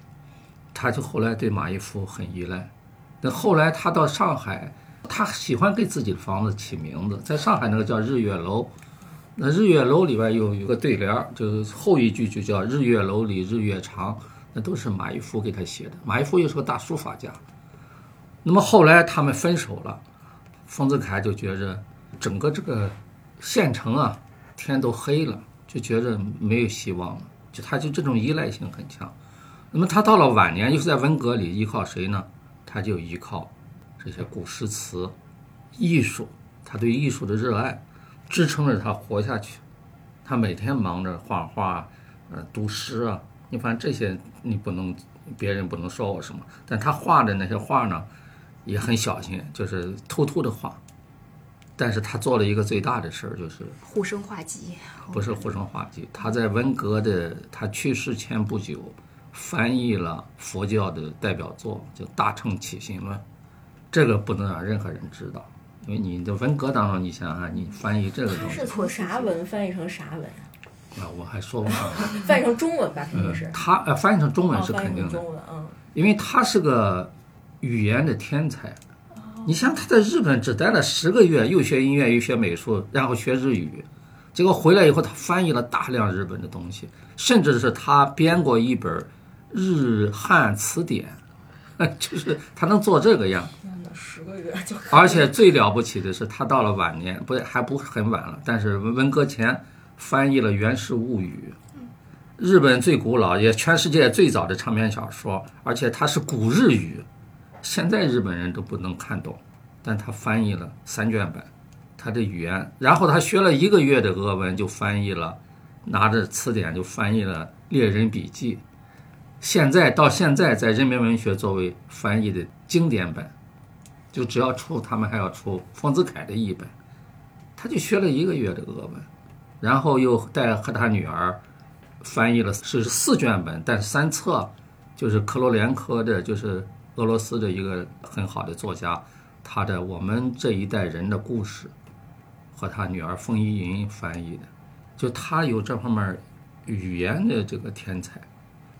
他就后来对马一夫很依赖。那后来他到上海，他喜欢给自己的房子起名字，在上海那个叫日月楼。那日月楼里边有有个对联，就是后一句就叫“日月楼里日月长”，那都是马一夫给他写的。马一夫又是个大书法家。那么后来他们分手了，丰子恺就觉着整个这个县城啊，天都黑了，就觉着没有希望了，就他就这种依赖性很强。那么他到了晚年，又是在文革里依靠谁呢？他就依靠这些古诗词、艺术，他对艺术的热爱支撑着他活下去。他每天忙着画画，呃，读诗啊。你反正这些你不能，别人不能说我什么。但他画的那些画呢，也很小心，就是偷偷的画。但是他做了一个最大的事儿，就是护生画集，不是护生画集，他在文革的他去世前不久。翻译了佛教的代表作，叫《大乘起信论》，这个不能让任何人知道，因为你的文革当中，你想想，你翻译这个东西是从啥文翻译成啥文啊？我还说不上，<laughs> 翻译成中文吧，肯定是。他呃，翻译成中文是肯定的，中文，嗯。因为他是个语言的天才。你像他在日本只待了十个月，又学音乐又学美术，然后学日语，结果回来以后，他翻译了大量日本的东西，甚至是他编过一本日汉词典，<laughs> 就是他能做这个样。十个月就而且最了不起的是，他到了晚年，不还不很晚了，但是文革前翻译了《源氏物语》，日本最古老也全世界最早的长篇小说，而且它是古日语，现在日本人都不能看懂，但他翻译了三卷本，他的语言，然后他学了一个月的俄文就翻译了，拿着词典就翻译了《猎人笔记》。现在到现在，在人民文学作为翻译的经典本，就只要出，他们还要出丰子恺的译本，他就学了一个月的俄文，然后又带和他女儿翻译了是四卷本，但三册，就是克罗连科的，就是俄罗斯的一个很好的作家，他的我们这一代人的故事，和他女儿冯依云翻译的，就他有这方面语言的这个天才，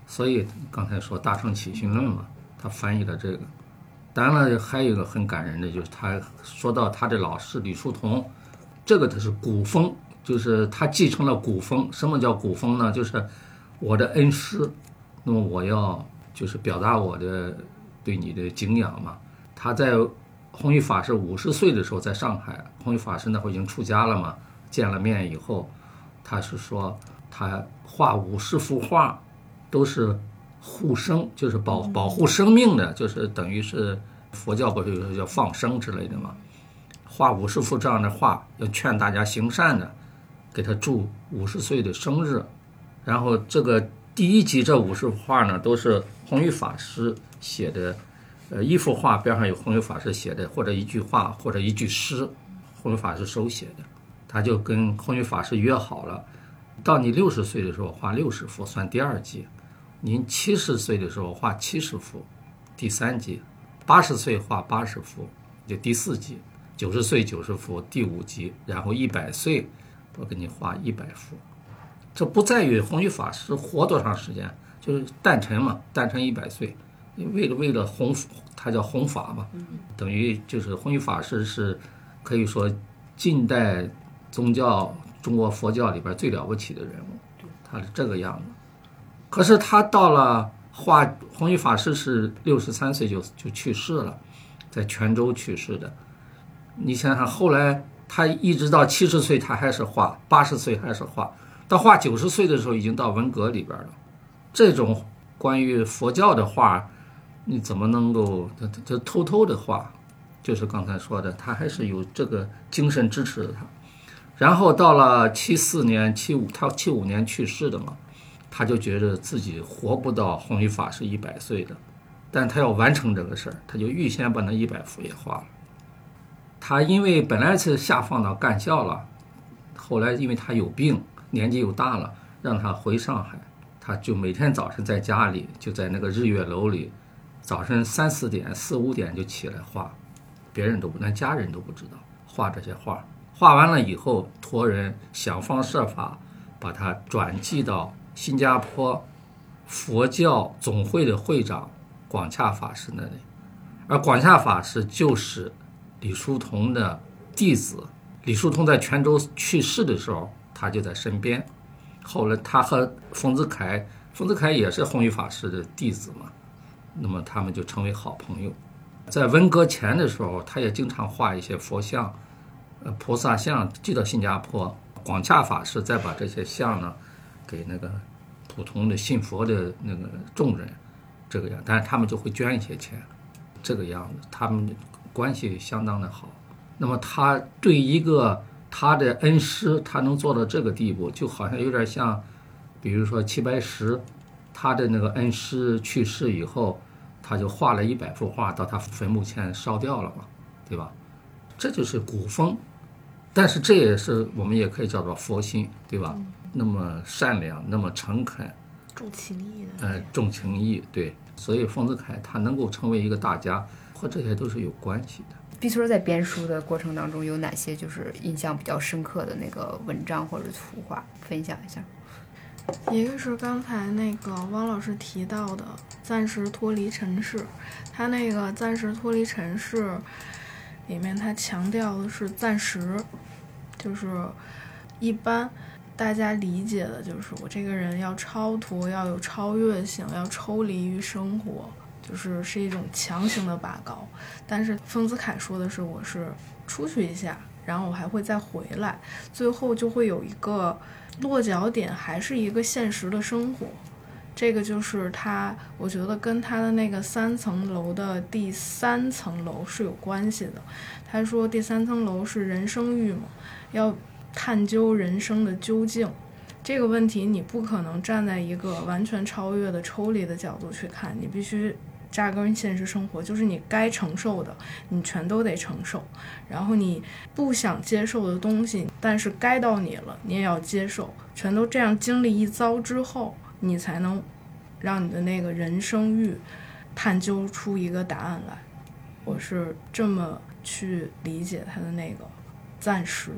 所以刚才说《大乘起信论》嘛，他翻译了这个。当然了，还有一个很感人的，就是他说到他的老师李叔同，这个他是古风，就是他继承了古风。什么叫古风呢？就是我的恩师，那么我要就是表达我的对你的敬仰嘛。他在弘一法师五十岁的时候，在上海，弘一法师那会儿已经出家了嘛。见了面以后，他是说他画五十幅画，都是护生，就是保保护生命的，就是等于是佛教不是有叫放生之类的嘛。画五十幅这样的画，要劝大家行善的，给他祝五十岁的生日。然后这个第一集这五十幅画呢，都是弘一法师写的，呃，一幅画边上有弘一法师写的，或者一句话，或者一句诗，弘一法师手写的。他就跟弘一法师约好了，到你六十岁的时候画六十幅，算第二集；您七十岁的时候画七十幅，第三集；八十岁画八十幅，就第四集；九十岁九十幅，第五集；然后一百岁，我给你画一百幅。这不在于弘一法师活多长时间，就是诞辰嘛，诞辰一百岁，为了为了弘，他叫弘法嘛，等于就是弘一法师是可以说近代。宗教，中国佛教里边最了不起的人物，他是这个样子。可是他到了化弘一法师是六十三岁就就去世了，在泉州去世的。你想想，后来他一直到七十岁，他还是画；八十岁还是画；到画九十岁的时候，已经到文革里边了。这种关于佛教的画，你怎么能够他他他偷偷的画？就是刚才说的，他还是有这个精神支持的他。然后到了七四年、七五，他七五年去世的嘛，他就觉得自己活不到弘一法师一百岁的，但他要完成这个事儿，他就预先把那一百幅也画了。他因为本来是下放到干校了，后来因为他有病，年纪又大了，让他回上海，他就每天早晨在家里，就在那个日月楼里，早晨三四点、四五点就起来画，别人都不，连家人都不知道画这些画。画完了以后，托人想方设法把它转寄到新加坡佛教总会的会长广洽法师那里，而广洽法师就是李叔同的弟子。李叔同在泉州去世的时候，他就在身边。后来他和丰子恺，丰子恺也是弘一法师的弟子嘛，那么他们就成为好朋友。在文革前的时候，他也经常画一些佛像。呃，菩萨像寄到新加坡，广洽法师再把这些像呢，给那个普通的信佛的那个众人，这个样，但是他们就会捐一些钱，这个样子，他们关系相当的好。那么他对一个他的恩师，他能做到这个地步，就好像有点像，比如说齐白石，他的那个恩师去世以后，他就画了一百幅画到他坟墓前烧掉了嘛，对吧？这就是古风。但是这也是我们也可以叫做佛心，对吧？那么善良，那么诚恳，重情义的。呃，重情义，对。所以丰子恺他能够成为一个大家，和这些都是有关系的。毕村在编书的过程当中，有哪些就是印象比较深刻的那个文章或者图画，分享一下？一个是刚才那个汪老师提到的暂时脱离尘世，他那个暂时脱离尘世。里面他强调的是暂时，就是一般大家理解的就是我这个人要超脱，要有超越性，要抽离于生活，就是是一种强行的拔高。但是丰子恺说的是我是出去一下，然后我还会再回来，最后就会有一个落脚点，还是一个现实的生活。这个就是他，我觉得跟他的那个三层楼的第三层楼是有关系的。他说第三层楼是人生欲嘛，要探究人生的究竟。这个问题你不可能站在一个完全超越的抽离的角度去看，你必须扎根现实生活，就是你该承受的，你全都得承受。然后你不想接受的东西，但是该到你了，你也要接受，全都这样经历一遭之后。你才能让你的那个人生欲探究出一个答案来，我是这么去理解他的那个暂时，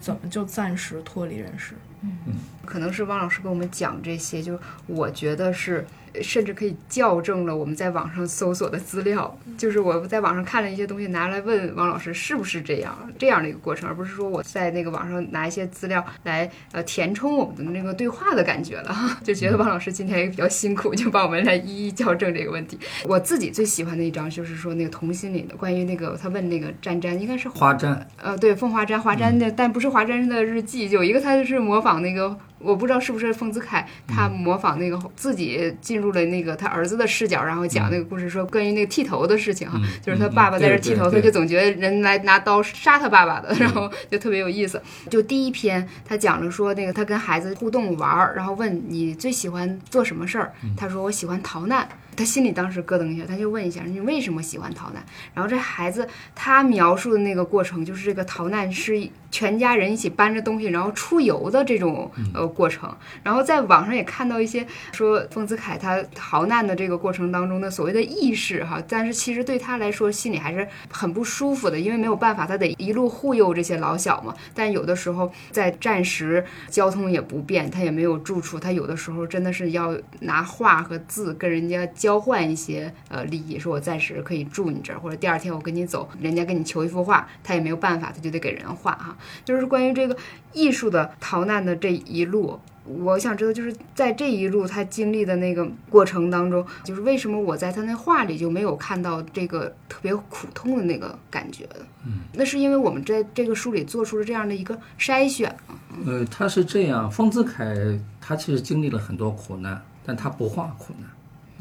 怎么就暂时脱离人世？嗯可能是汪老师跟我们讲这些，就我觉得是，甚至可以校正了我们在网上搜索的资料。就是我在网上看了一些东西，拿来问王老师是不是这样这样的一个过程，而不是说我在那个网上拿一些资料来呃填充我们的那个对话的感觉了。<laughs> 就觉得王老师今天也比较辛苦，就帮我们来一一校正这个问题。我自己最喜欢的一张就是说那个童心里的，关于那个他问那个詹詹，应该是华詹，呃，对，凤华詹，华詹的，但不是华詹的日记，有一个他就是模仿那个，我不知道是不是丰子恺，他模仿那个自己进入了那个他儿子的视角，然后讲那个故事，说关于那个剃头的事情哈，就是他爸爸在这剃头，他就总觉得人来拿刀杀他爸爸的，然后就特别有意思。就第一篇他讲了说那个他跟孩子互动玩儿，然后问你最喜欢做什么事儿，他说我喜欢逃难。他心里当时咯噔一下，他就问一下你为什么喜欢逃难？然后这孩子他描述的那个过程，就是这个逃难是全家人一起搬着东西，然后出游的这种呃过程。然后在网上也看到一些说丰子恺他逃难的这个过程当中的所谓的意识哈，但是其实对他来说心里还是很不舒服的，因为没有办法，他得一路护佑这些老小嘛。但有的时候在战时交通也不便，他也没有住处，他有的时候真的是要拿画和字跟人家交换一些呃利益，说我暂时可以住你这儿，或者第二天我跟你走，人家跟你求一幅画，他也没有办法，他就得给人画哈。就是关于这个艺术的逃难的这一路。我想知道，就是在这一路他经历的那个过程当中，就是为什么我在他那画里就没有看到这个特别苦痛的那个感觉的？嗯，那是因为我们在这个书里做出了这样的一个筛选吗？呃，他是这样，丰子恺他其实经历了很多苦难，但他不画苦难，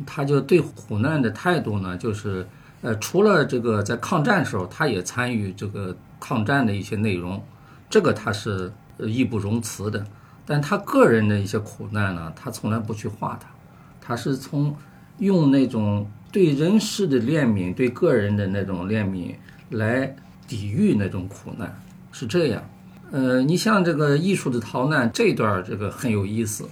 他就对苦难的态度呢，就是呃，除了这个在抗战时候，他也参与这个抗战的一些内容，这个他是义不容辞的。但他个人的一些苦难呢，他从来不去画它，他是从用那种对人世的怜悯，对个人的那种怜悯来抵御那种苦难，是这样。呃，你像这个艺术的逃难这一段，这个很有意思，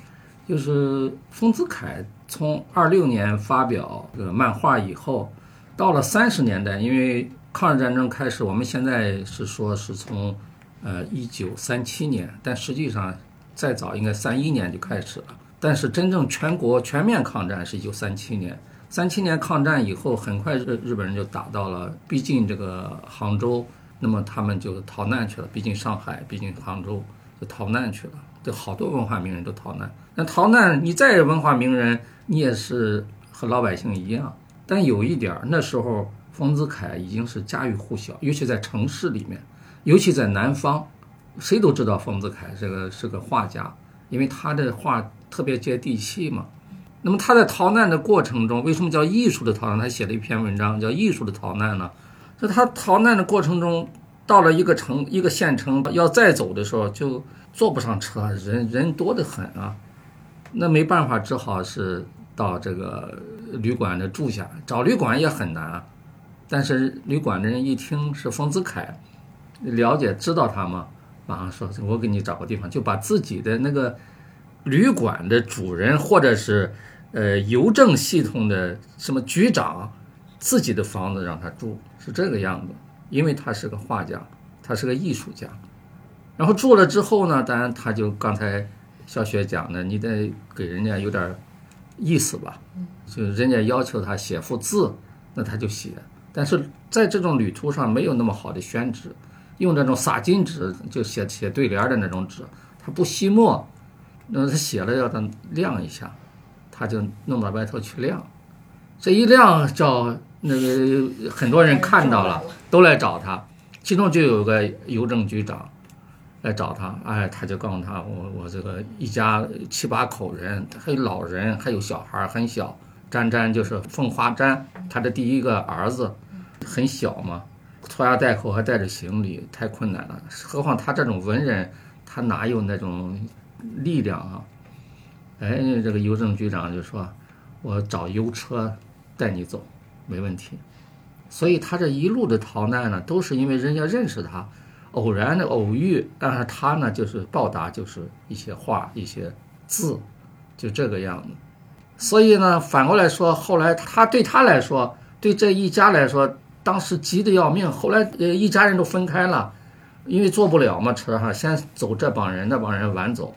就是丰子恺从二六年发表这个漫画以后，到了三十年代，因为抗日战争开始，我们现在是说是从呃一九三七年，但实际上。再早应该三一年就开始了，但是真正全国全面抗战是一九三七年。三七年抗战以后，很快日日本人就打到了逼近这个杭州，那么他们就逃难去了，逼近上海，逼近杭州就逃难去了。这好多文化名人都逃难。那逃难，你再文化名人，你也是和老百姓一样。但有一点，那时候丰子恺已经是家喻户晓，尤其在城市里面，尤其在南方。谁都知道丰子恺这个是个画家，因为他的画特别接地气嘛。那么他在逃难的过程中，为什么叫艺术的逃难？他写了一篇文章叫《艺术的逃难》呢？就他逃难的过程中，到了一个城、一个县城，要再走的时候就坐不上车，人人多得很啊。那没办法，只好是到这个旅馆的住下。找旅馆也很难，但是旅馆的人一听是丰子恺，了解知道他吗。马上说，我给你找个地方，就把自己的那个旅馆的主人，或者是呃邮政系统的什么局长，自己的房子让他住，是这个样子。因为他是个画家，他是个艺术家。然后住了之后呢，当然他就刚才小雪讲的，你得给人家有点意思吧，就人家要求他写幅字，那他就写。但是在这种旅途上，没有那么好的宣纸。用那种洒金纸就写写对联的那种纸，他不吸墨，那他写了要他晾一下，他就弄到外头去晾，这一晾叫那个很多人看到了，<laughs> 都来找他，其中就有个邮政局长来找他，哎，他就告诉他，我我这个一家七八口人，还有老人，还有小孩很小，詹詹就是凤花詹，他的第一个儿子，很小嘛。拖家带口还带着行李，太困难了。何况他这种文人，他哪有那种力量啊？哎，这个邮政局长就说：“我找邮车带你走，没问题。”所以他这一路的逃难呢，都是因为人家认识他，偶然的偶遇。但是他呢，就是报答，就是一些话、一些字，就这个样子。所以呢，反过来说，后来他对他来说，对这一家来说。当时急得要命，后来呃一家人都分开了，因为做不了嘛，车哈，先走这帮人，那帮人晚走，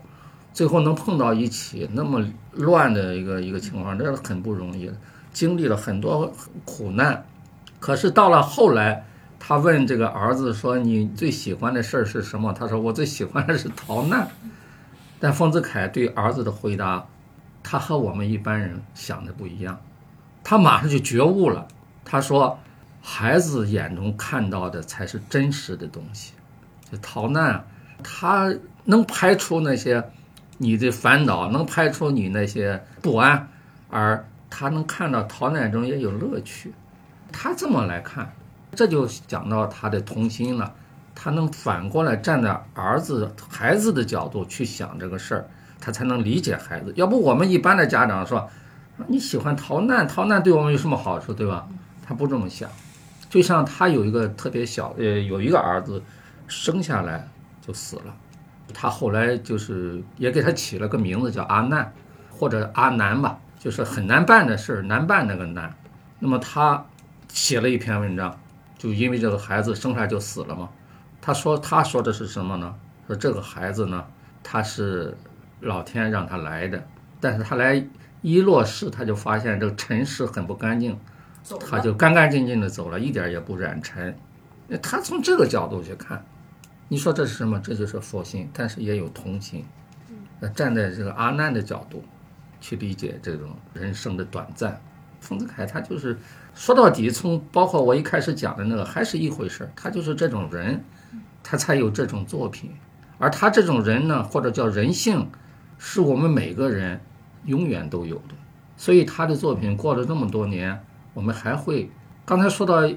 最后能碰到一起，那么乱的一个一个情况，这是很不容易，经历了很多苦难。可是到了后来，他问这个儿子说：“你最喜欢的事儿是什么？”他说：“我最喜欢的是逃难。”但丰子恺对儿子的回答，他和我们一般人想的不一样，他马上就觉悟了。他说：“孩子眼中看到的才是真实的东西。”就逃难，他能排除那些你的烦恼，能排除你那些不安，而他能看到逃难中也有乐趣。他这么来看，这就讲到他的童心了。他能反过来站在儿子、孩子的角度去想这个事儿，他才能理解孩子。要不我们一般的家长说，你喜欢逃难，逃难对我们有什么好处，对吧？他不这么想。就像他有一个特别小，呃，有一个儿子。生下来就死了，他后来就是也给他起了个名字叫阿难，或者阿难吧，就是很难办的事儿，难办那个难。那么他写了一篇文章，就因为这个孩子生下来就死了嘛。他说他说的是什么呢？说这个孩子呢，他是老天让他来的，但是他来一落世，他就发现这个尘世很不干净，他就干干净净的走了，一点也不染尘。他从这个角度去看。你说这是什么？这就是佛心，但是也有同情。呃，站在这个阿难的角度去理解这种人生的短暂。丰子恺他就是说到底，从包括我一开始讲的那个还是一回事。他就是这种人，他才有这种作品。而他这种人呢，或者叫人性，是我们每个人永远都有的。所以他的作品过了这么多年，我们还会。刚才说到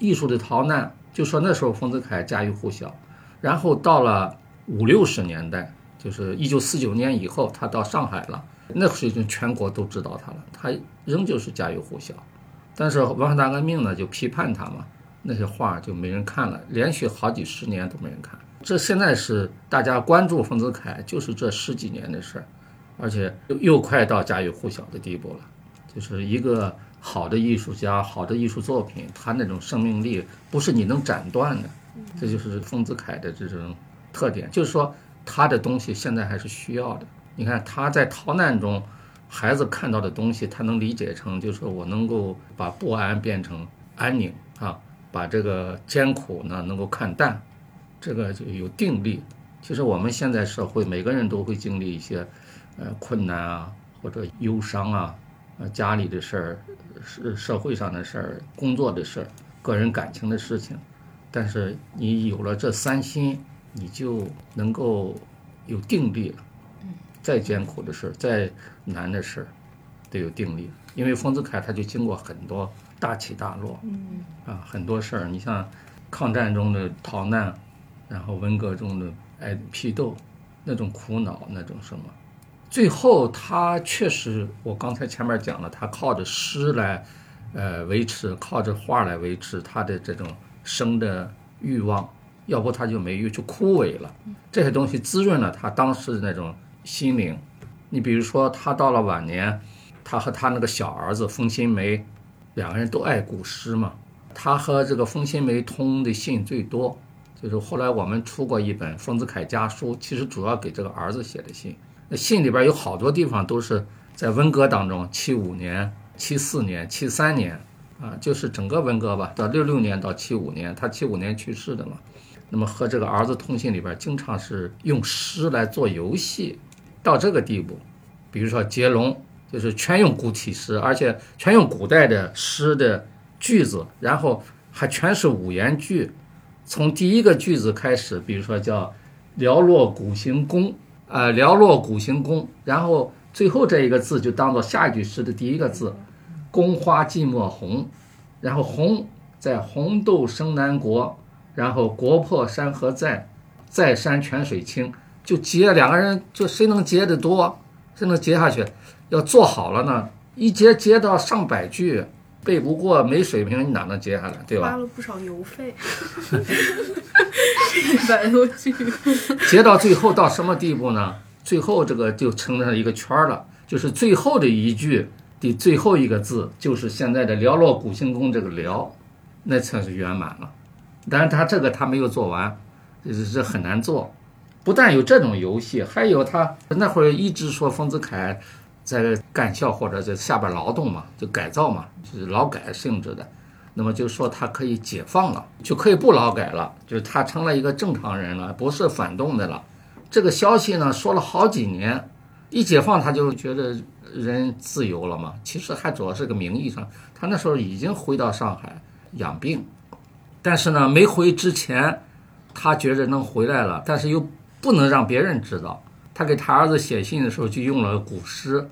艺术的逃难，就说那时候丰子恺家喻户晓。然后到了五六十年代，就是一九四九年以后，他到上海了。那时候全国都知道他了，他仍旧是家喻户晓。但是文化大革命呢，就批判他嘛，那些画就没人看了，连续好几十年都没人看。这现在是大家关注丰子恺，就是这十几年的事儿，而且又又快到家喻户晓的地步了。就是一个好的艺术家，好的艺术作品，他那种生命力不是你能斩断的。这就是丰子恺的这种特点，就是说他的东西现在还是需要的。你看他在逃难中，孩子看到的东西，他能理解成，就是说我能够把不安变成安宁啊，把这个艰苦呢能够看淡，这个就有定力。其实我们现在社会每个人都会经历一些呃困难啊，或者忧伤啊，呃家里的事儿、是社会上的事儿、工作的事儿、个人感情的事情。但是你有了这三心，你就能够有定力了。再艰苦的事，再难的事，得有定力。因为丰子恺他就经过很多大起大落，啊，很多事儿。你像抗战中的逃难，然后文革中的挨批斗，那种苦恼，那种什么，最后他确实，我刚才前面讲了，他靠着诗来，呃，维持，靠着画来维持他的这种。生的欲望，要不他就没有，就枯萎了。这些东西滋润了他当时的那种心灵。你比如说，他到了晚年，他和他那个小儿子封新梅，两个人都爱古诗嘛。他和这个封新梅通的信最多，就是后来我们出过一本《丰子恺家书》，其实主要给这个儿子写的信。那信里边有好多地方都是在文革当中，七五年、七四年、七三年。啊，就是整个文革吧，到六六年到七五年，他七五年去世的嘛。那么和这个儿子通信里边，经常是用诗来做游戏，到这个地步。比如说接龙，就是全用古体诗，而且全用古代的诗的句子，然后还全是五言句。从第一个句子开始，比如说叫“寥落古行宫”，啊，“寥落古行宫”，然后最后这一个字就当做下一句诗的第一个字。宫花寂寞红，然后红在红豆生南国，然后国破山河在，在山泉水清，就接两个人，就谁能接得多，谁能接下去。要做好了呢，一接接到上百句，背不过没水平，你哪能接下来，对吧？花了不少邮费，<laughs> 一百多句，接到最后到什么地步呢？最后这个就成了一个圈了，就是最后的一句。的最后一个字就是现在的“寥落古行宫”这个“寥”，那才是圆满了。但是他这个他没有做完，这这很难做。不但有这种游戏，还有他那会儿一直说丰子恺在干校或者在下边劳动嘛，就改造嘛，就是劳改性质的。那么就说他可以解放了，就可以不劳改了，就是他成了一个正常人了，不是反动的了。这个消息呢说了好几年，一解放他就觉得人自由了嘛。其实还主要是个名义上，他那时候已经回到上海养病，但是呢没回之前，他觉着能回来了，但是又不能让别人知道。他给他儿子写信的时候就用了古诗。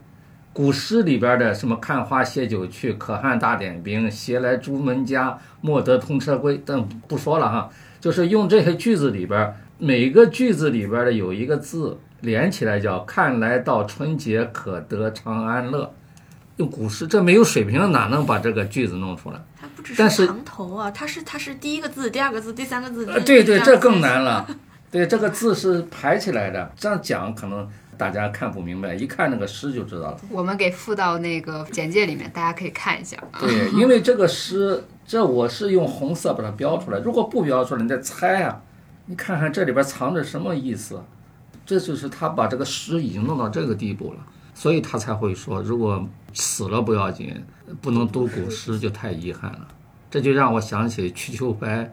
古诗里边的什么“看花谢酒去，可汗大点兵，携来朱门家，莫得通车归”等不说了哈，就是用这些句子里边，每个句子里边的有一个字连起来叫“看来到春节可得长安乐”。用古诗，这没有水平哪能把这个句子弄出来？它不只但是长头啊，它是它是第一个字、第二个字、第三个字。呃，对对，这更。难了。<laughs> 对，这个字是排起来的，这样讲可能大家看不明白，一看那个诗就知道了。我们给附到那个简介里面，大家可以看一下啊。对，因为这个诗，这我是用红色把它标出来，如果不标出来，你再猜啊，你看看这里边藏着什么意思？这就是他把这个诗已经弄到这个地步了，所以他才会说，如果死了不要紧，不能读古诗就太遗憾了。这就让我想起瞿秋白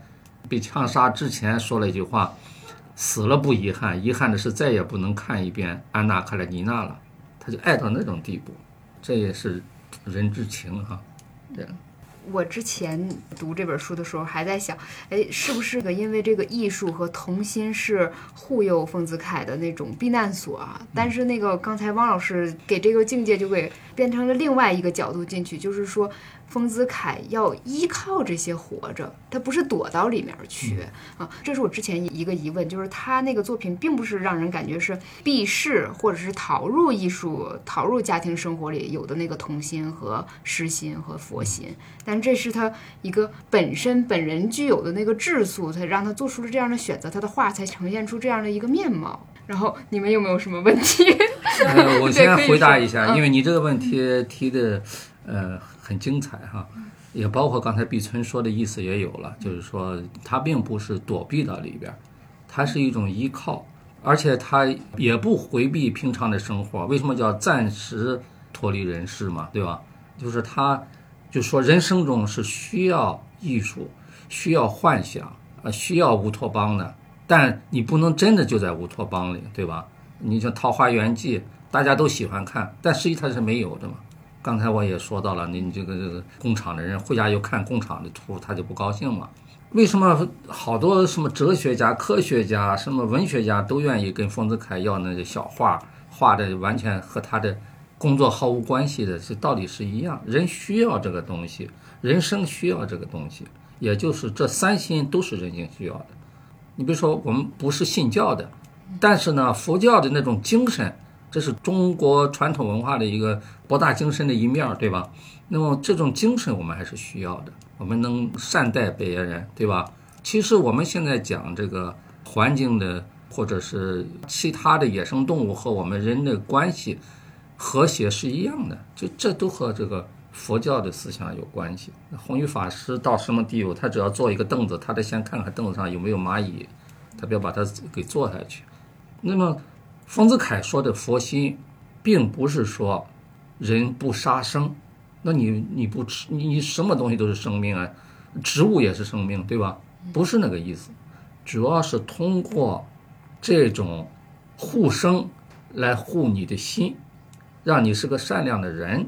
被枪杀之前说了一句话：“死了不遗憾，遗憾的是再也不能看一遍《安娜·卡列尼娜》了。”他就爱到那种地步，这也是人之情哈、这样。我之前读这本书的时候，还在想，哎，是不是个因为这个艺术和童心是护佑丰子恺的那种避难所啊？但是那个刚才汪老师给这个境界就给变成了另外一个角度进去，就是说丰子恺要依靠这些活着，他不是躲到里面去啊。这是我之前一个疑问，就是他那个作品并不是让人感觉是避世或者是逃入艺术、逃入家庭生活里有的那个童心和诗心和佛心。但这是他一个本身本人具有的那个质素，才让他做出了这样的选择，他的画才呈现出这样的一个面貌。然后你们有没有什么问题？呃，我 <laughs> 先回答一下，嗯因为你这个问题提的呃很精彩哈，也包括刚才毕春说的意思也有了，就是说它并不是躲避到里边儿，它是一种依靠，而且它也不回避平常的生活。为什么叫暂时脱离人世嘛，对吧？就是他就说人生中是需要艺术，需要幻想，呃，需要乌托邦的，但你不能真的就在乌托邦里，对吧？你像《桃花源记》，大家都喜欢看，但实际它是没有的嘛。刚才我也说到了，你这个这个工厂的人回家又看工厂的图，他就不高兴嘛。为什么好多什么哲学家、科学家、什么文学家都愿意跟丰子恺要那些小画，画的完全和他的工作毫无关系的，这道理是一样。人需要这个东西，人生需要这个东西，也就是这三心都是人性需要的。你比如说，我们不是信教的，但是呢，佛教的那种精神，这是中国传统文化的一个博大精深的一面，对吧？那么这种精神我们还是需要的，我们能善待别人，对吧？其实我们现在讲这个环境的，或者是其他的野生动物和我们人的关系和谐是一样的，就这都和这个佛教的思想有关系。弘一法师到什么地步，他只要坐一个凳子，他得先看看凳子上有没有蚂蚁，他不要把它给坐下去。那么，丰子恺说的佛心，并不是说人不杀生，那你你不吃，你什么东西都是生命啊，植物也是生命，对吧？不是那个意思，主要是通过这种护生来护你的心，让你是个善良的人，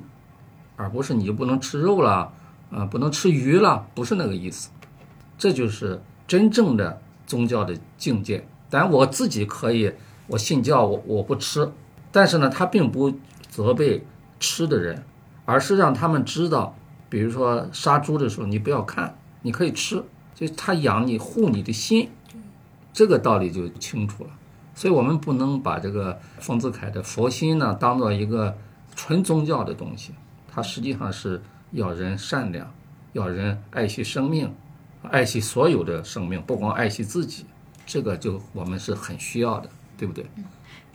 而不是你就不能吃肉了，啊、不能吃鱼了，不是那个意思。这就是真正的宗教的境界。但，我自己可以，我信教，我我不吃，但是呢，他并不责备吃的人，而是让他们知道，比如说杀猪的时候，你不要看，你可以吃，就他养你护你的心，这个道理就清楚了。所以我们不能把这个丰子恺的佛心呢当做一个纯宗教的东西，它实际上是要人善良，要人爱惜生命，爱惜所有的生命，不光爱惜自己，这个就我们是很需要的，对不对？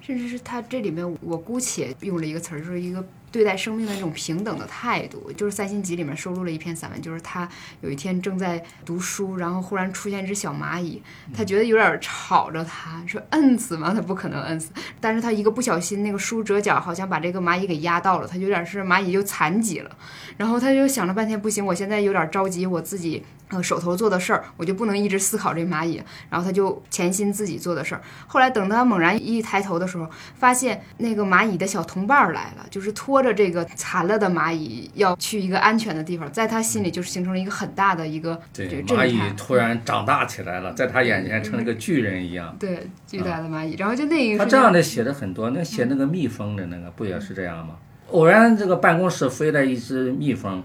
甚至是他这里面，我姑且用了一个词儿，就是一个对待生命的那种平等的态度。就是《三星集》里面收录了一篇散文，就是他有一天正在读书，然后忽然出现一只小蚂蚁，他觉得有点吵着他，说摁死吗？他不可能摁死，但是他一个不小心，那个书折角好像把这个蚂蚁给压到了，他有点是蚂蚁就残疾了，然后他就想了半天，不行，我现在有点着急，我自己。呃，手头做的事儿，我就不能一直思考这蚂蚁，然后他就潜心自己做的事儿。后来等他猛然一抬头的时候，发现那个蚂蚁的小同伴来了，就是拖着这个残了的蚂蚁要去一个安全的地方，在他心里就是形成了一个很大的一个对蚂蚁突然长大起来了，在他眼前成了个巨人一样。对，巨大的蚂蚁，然后就那一他这样的写的很多，那写那个蜜蜂的那个不也是这样吗？偶然这个办公室飞来一只蜜蜂。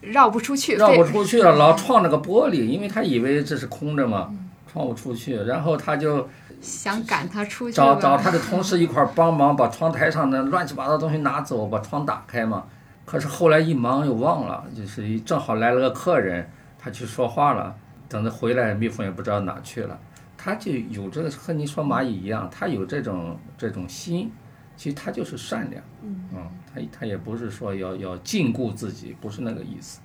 绕不出去，绕不出去了，老撞着个玻璃，因为他以为这是空着嘛，撞不出去，然后他就想赶他出去，找找他的同事一块帮忙，把窗台上的乱七八糟东西拿走，把窗打开嘛。可是后来一忙又忘了，就是正好来了个客人，他去说话了，等他回来，蜜蜂也不知道哪去了。他就有这个和你说蚂蚁一样，他有这种这种心，其实他就是善良，嗯。他他也不是说要要禁锢自己，不是那个意思。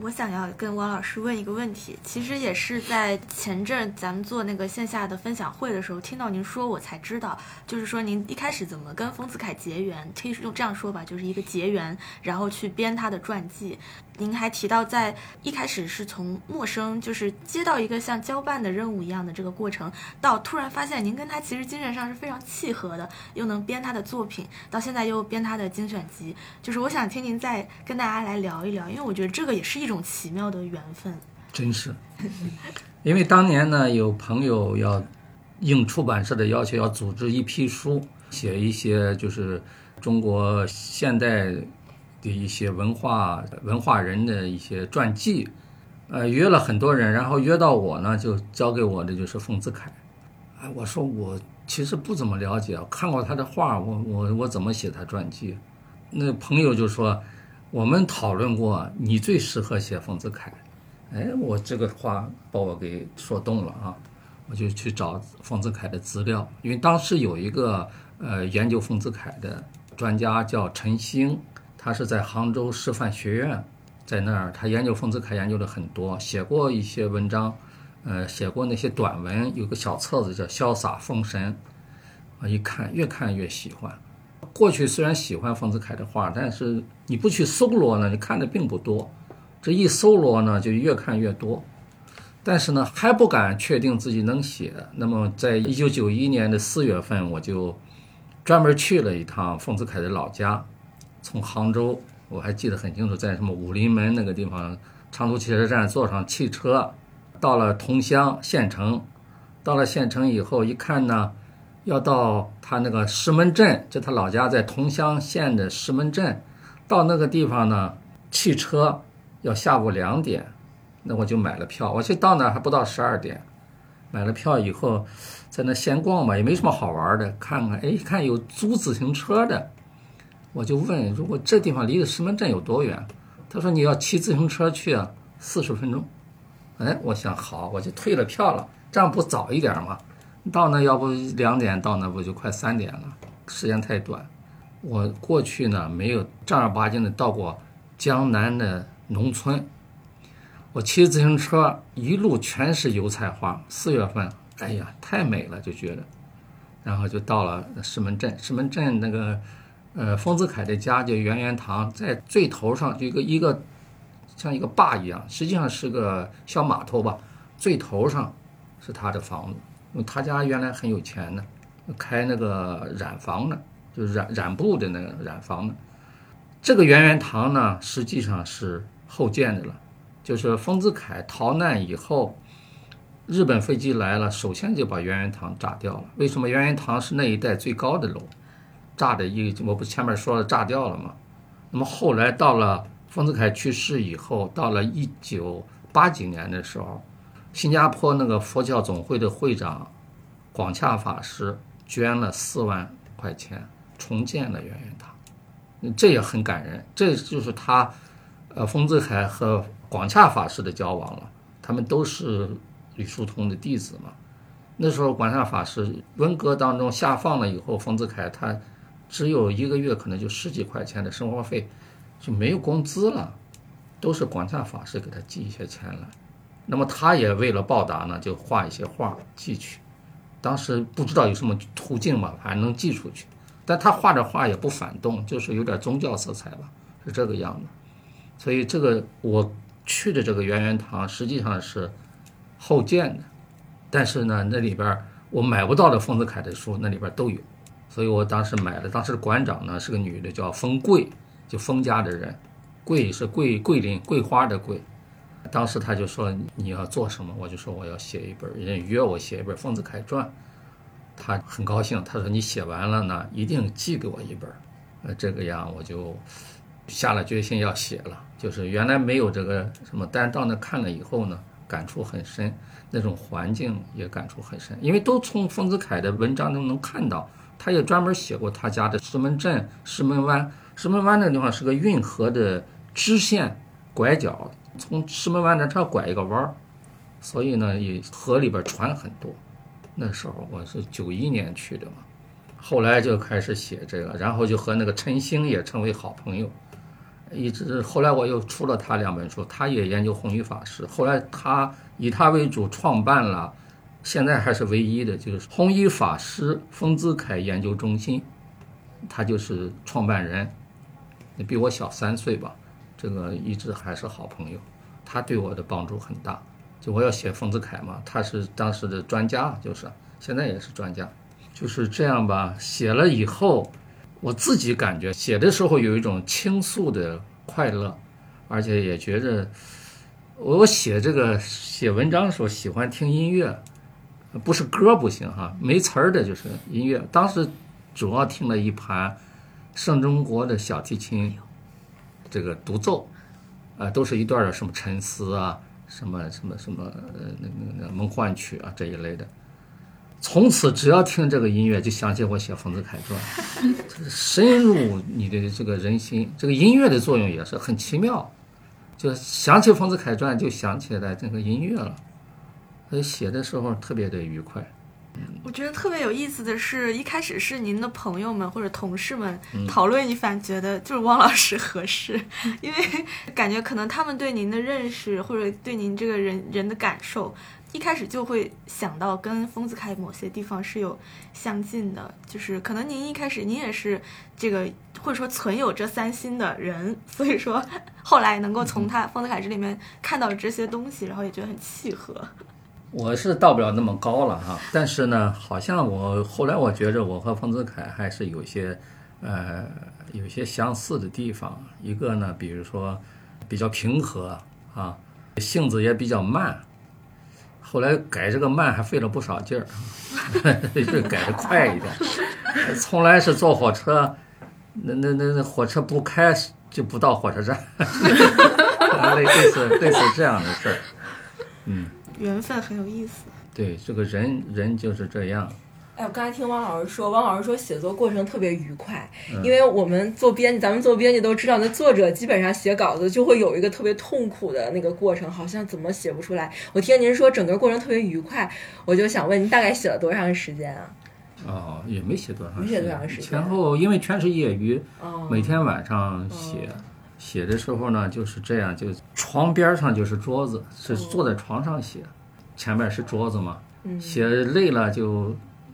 我想要跟王老师问一个问题，其实也是在前阵咱们做那个线下的分享会的时候，听到您说，我才知道，就是说您一开始怎么跟丰子恺结缘，可以用这样说吧，就是一个结缘，然后去编他的传记。您还提到，在一开始是从陌生，就是接到一个像交办的任务一样的这个过程，到突然发现您跟他其实精神上是非常契合的，又能编他的作品，到现在又编他的精选集，就是我想听您再跟大家来聊一聊，因为我觉得这个也是一种奇妙的缘分。真是，因为当年呢，有朋友要应出版社的要求，要组织一批书，写一些就是中国现代。的一些文化文化人的一些传记，呃，约了很多人，然后约到我呢，就交给我的就是丰子恺。哎，我说我其实不怎么了解，看过他的画，我我我怎么写他传记？那朋友就说，我们讨论过，你最适合写丰子恺。哎，我这个话把我给说动了啊，我就去找丰子恺的资料，因为当时有一个呃研究丰子恺的专家叫陈星。他是在杭州师范学院，在那儿他研究丰子恺研究了很多，写过一些文章，呃，写过那些短文，有个小册子叫《潇洒封神》，我一看越看越喜欢。过去虽然喜欢丰子恺的画，但是你不去搜罗呢，你看的并不多。这一搜罗呢，就越看越多。但是呢，还不敢确定自己能写。那么，在一九九一年的四月份，我就专门去了一趟丰子恺的老家。从杭州，我还记得很清楚，在什么武林门那个地方，长途汽车站坐上汽车，到了桐乡县城，到了县城以后一看呢，要到他那个石门镇，就他老家在桐乡县的石门镇，到那个地方呢，汽车要下午两点，那我就买了票，我去到那还不到十二点，买了票以后，在那闲逛吧，也没什么好玩的，看看，哎，看有租自行车的。我就问，如果这地方离的石门镇有多远？他说你要骑自行车去啊，四十分钟。哎，我想好，我就退了票了，这样不早一点吗？到那要不两点到那不就快三点了？时间太短。我过去呢没有正儿八经的到过江南的农村。我骑自行车一路全是油菜花，四月份，哎呀，太美了，就觉得。然后就到了石门镇，石门镇那个。呃，丰子恺的家叫圆圆堂，在最头上就一个一个像一个坝一样，实际上是个小码头吧。最头上是他的房子，他家原来很有钱的，开那个染坊的，就是染染布的那个染坊的。这个圆圆堂呢，实际上是后建的了，就是丰子恺逃难以后，日本飞机来了，首先就把圆圆堂炸掉了。为什么圆圆堂是那一带最高的楼？炸的一，我不前面说了炸掉了吗？那么后来到了丰子恺去世以后，到了一九八几年的时候，新加坡那个佛教总会的会长广洽法师捐了四万块钱重建了圆圆堂，这也很感人。这就是他，呃，丰子恺和广洽法师的交往了，他们都是吕叔同的弟子嘛。那时候广洽法师文革当中下放了以后，丰子恺他只有一个月可能就十几块钱的生活费，就没有工资了，都是广洽法师给他寄一些钱来。那么他也为了报答呢，就画一些画寄去。当时不知道有什么途径嘛，反正能寄出去。但他画的画也不反动，就是有点宗教色彩吧，是这个样子。所以这个我去的这个圆圆堂实际上是后建的，但是呢，那里边我买不到的丰子恺的书那里边都有，所以我当时买了。当时馆长呢是个女的，叫封桂，就封家的人，桂是桂桂林桂花的桂。当时他就说你要做什么，我就说我要写一本，人家约我写一本丰子恺传。他很高兴，他说你写完了呢，一定寄给我一本。呃，这个样我就下了决心要写了。就是原来没有这个什么，但到那看了以后呢，感触很深，那种环境也感触很深，因为都从丰子恺的文章中能看到，他也专门写过他家的石门镇、石门湾。石门湾那地方是个运河的支线拐角，从石门湾那他要拐一个弯儿，所以呢，也河里边船很多。那时候我是九一年去的嘛，后来就开始写这个，然后就和那个陈星也成为好朋友，一直后来我又出了他两本书，他也研究弘一法师，后来他以他为主创办了，现在还是唯一的就是弘一法师丰子恺研究中心，他就是创办人，比我小三岁吧，这个一直还是好朋友，他对我的帮助很大。就我要写丰子恺嘛，他是当时的专家，就是现在也是专家，就是这样吧。写了以后，我自己感觉写的时候有一种倾诉的快乐，而且也觉着我写这个写文章的时候喜欢听音乐，不是歌不行哈，没词儿的就是音乐。当时主要听了一盘盛中国的小提琴这个独奏，啊，都是一段的什么沉思啊。什么什么什么呃那那那梦幻曲啊这一类的，从此只要听这个音乐，就想起我写《丰子恺传》，<laughs> 深入你的这个人心。这个音乐的作用也是很奇妙，就想起《丰子恺传》，就想起来这个音乐了。所以写的时候特别的愉快。我觉得特别有意思的是，一开始是您的朋友们或者同事们讨论一番，觉得就是汪老师合适，<laughs> 因为感觉可能他们对您的认识或者对您这个人人的感受，一开始就会想到跟丰子恺某些地方是有相近的，就是可能您一开始您也是这个或者说存有这三心的人，所以说 <laughs> 后来能够从他丰子恺这里面看到这些东西，然后也觉得很契合。我是到不了那么高了哈，但是呢，好像我后来我觉着我和丰子恺还是有些，呃，有些相似的地方。一个呢，比如说比较平和啊，性子也比较慢。后来改这个慢还费了不少劲儿，<laughs> 就改的快一点。从来是坐火车，那那那那火车不开就不到火车站，<laughs> 类似类似这样的事儿，嗯。缘分很有意思，对这个人人就是这样。哎，我刚才听汪老师说，汪老师说写作过程特别愉快，因为我们做编辑，咱们做编辑都知道，那作者基本上写稿子就会有一个特别痛苦的那个过程，好像怎么写不出来。我听您说整个过程特别愉快，我就想问您大概写了多长时间啊？哦，也没写多长，没写多长时间。前后因为全是业余，每天晚上写。写的时候呢，就是这样，就床边上就是桌子，是坐在床上写，前面是桌子嘛。写累了就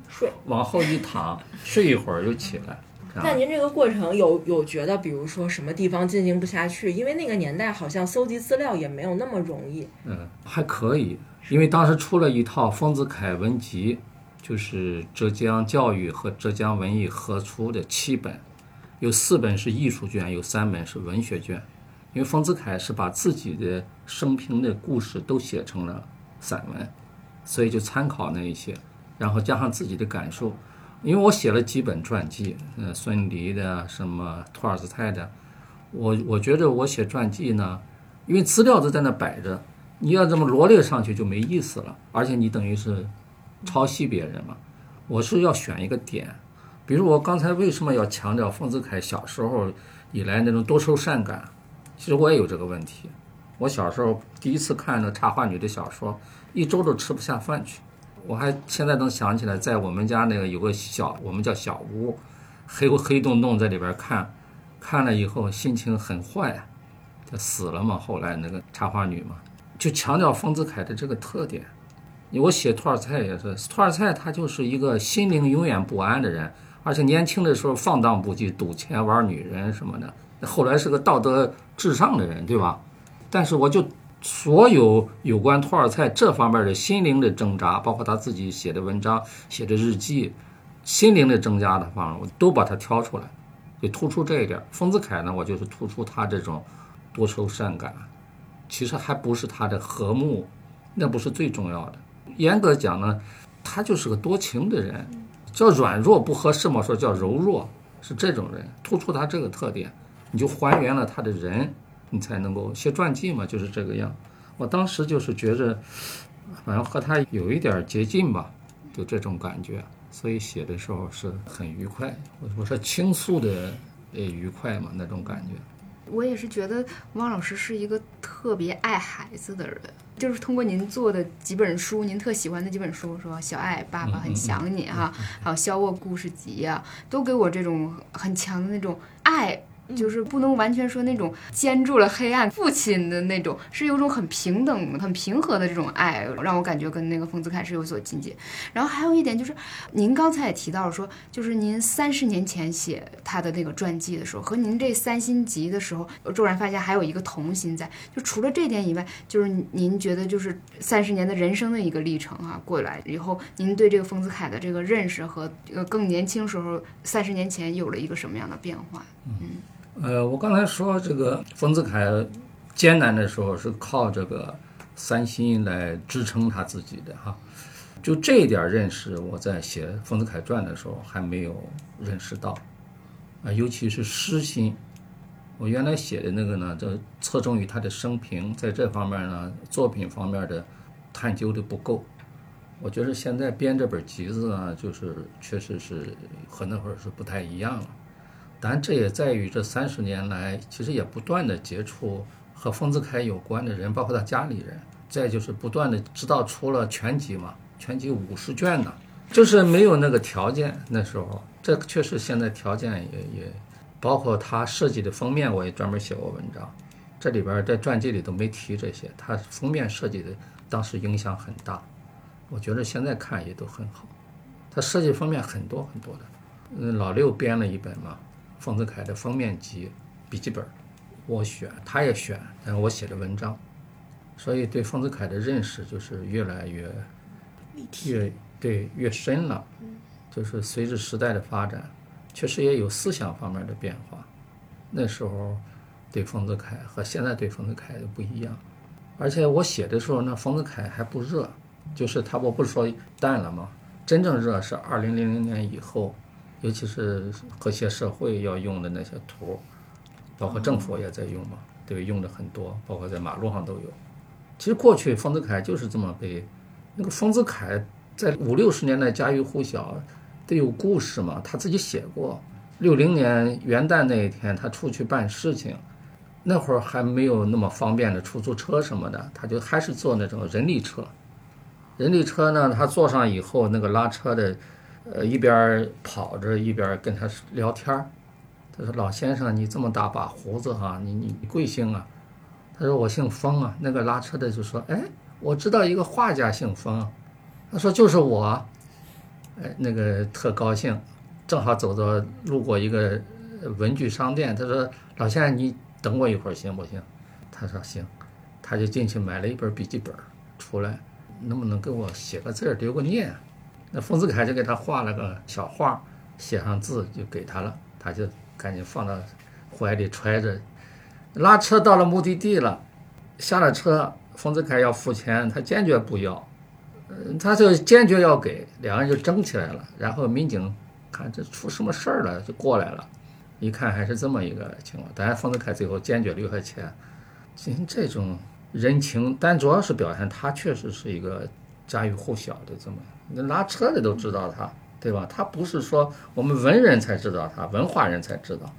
睡，往后一躺，睡一会儿又起来。那您这个过程有有觉得，比如说什么地方进行不下去？因为那个年代好像搜集资料也没有那么容易。嗯，还可以，因为当时出了一套丰子恺文集，就是浙江教育和浙江文艺合出的七本。有四本是艺术卷，有三本是文学卷。因为丰子恺是把自己的生平的故事都写成了散文，所以就参考那一些，然后加上自己的感受。因为我写了几本传记，呃，孙犁的、什么托尔斯泰的，我我觉得我写传记呢，因为资料都在那摆着，你要这么罗列上去就没意思了，而且你等于是抄袭别人嘛。我是要选一个点。比如我刚才为什么要强调丰子恺小时候以来那种多愁善感？其实我也有这个问题。我小时候第一次看那插画女的小说，一周都吃不下饭去。我还现在能想起来，在我们家那个有个小，我们叫小屋，黑黑洞洞在里边看，看了以后心情很坏，就死了嘛，后来那个插花女嘛，就强调丰子恺的这个特点。我写托尔泰也是，托尔泰他就是一个心灵永远不安的人，而且年轻的时候放荡不羁，赌钱玩女人什么的，后来是个道德至上的人，对吧？但是我就。所有有关托尔泰这方面的心灵的挣扎，包括他自己写的文章、写的日记，心灵的挣扎的方面，我都把它挑出来，就突出这一点。丰子恺呢，我就是突出他这种多愁善感，其实还不是他的和睦，那不是最重要的。严格讲呢，他就是个多情的人，叫软弱不合适嘛，说叫柔弱，是这种人，突出他这个特点，你就还原了他的人。你才能够写传记嘛，就是这个样。我当时就是觉着，反正和他有一点接近吧，就这种感觉，所以写的时候是很愉快。我我说倾诉的呃愉快嘛，那种感觉。我也是觉得汪老师是一个特别爱孩子的人，就是通过您做的几本书，您特喜欢的几本书，说《小爱爸爸很想你》哈，还有《肖沃故事集》呀，都给我这种很强的那种爱。就是不能完全说那种兼住了黑暗父亲的那种，是有种很平等、很平和的这种爱，让我感觉跟那个丰子恺是有所亲近。然后还有一点就是，您刚才也提到了说，就是您三十年前写他的那个传记的时候，和您这三星级的时候，骤然发现还有一个童心在。就除了这点以外，就是您觉得就是三十年的人生的一个历程啊，过来以后，您对这个丰子恺的这个认识和呃更年轻时候三十年前有了一个什么样的变化？嗯。呃，我刚才说这个丰子恺艰难的时候是靠这个三心来支撑他自己的哈，就这一点认识，我在写丰子恺传的时候还没有认识到啊，尤其是诗心，我原来写的那个呢，就侧重于他的生平，在这方面呢，作品方面的探究的不够，我觉得现在编这本集子呢，就是确实是和那会儿是不太一样了。但这也在于这三十年来，其实也不断的接触和丰子恺有关的人，包括他家里人。再就是不断的知道出了全集嘛，全集五十卷呢，就是没有那个条件。那时候，这确实现在条件也也，包括他设计的封面，我也专门写过文章。这里边在传记里都没提这些，他封面设计的当时影响很大。我觉得现在看也都很好。他设计封面很多很多的，嗯，老六编了一本嘛。丰子恺的封面集笔记本，我选，他也选，但我写的文章，所以对丰子恺的认识就是越来越越对越深了。就是随着时代的发展，确实也有思想方面的变化。那时候对丰子恺和现在对丰子恺的不一样。而且我写的时候，那丰子恺还不热，就是他我不是说淡了吗？真正热是二零零零年以后。尤其是和谐社会要用的那些图，包括政府也在用嘛，对，用的很多，包括在马路上都有。其实过去丰子恺就是这么被，那个丰子恺在五六十年代家喻户晓，得有故事嘛，他自己写过。六零年元旦那一天，他出去办事情，那会儿还没有那么方便的出租车什么的，他就还是坐那种人力车。人力车呢，他坐上以后，那个拉车的。呃，一边跑着一边跟他聊天儿。他说：“老先生，你这么大把胡子哈，你你贵姓啊？”他说：“我姓封啊。”那个拉车的就说：“哎，我知道一个画家姓封。”他说：“就是我。”哎，那个特高兴，正好走到路过一个文具商店。他说：“老先生，你等我一会儿行不行？”他说：“行。”他就进去买了一本笔记本，出来，能不能给我写个字儿，留个念？那丰子恺就给他画了个小画，写上字就给他了，他就赶紧放到怀里揣着，拉车到了目的地了，下了车，丰子恺要付钱，他坚决不要，嗯，他就坚决要给，两个人就争起来了，然后民警看这出什么事儿了，就过来了，一看还是这么一个情况，当然丰子恺最后坚决留下钱，行这种人情，但主要是表现他确实是一个家喻户晓的这么。那拉车的都知道他，对吧？他不是说我们文人才知道他，文化人才知道。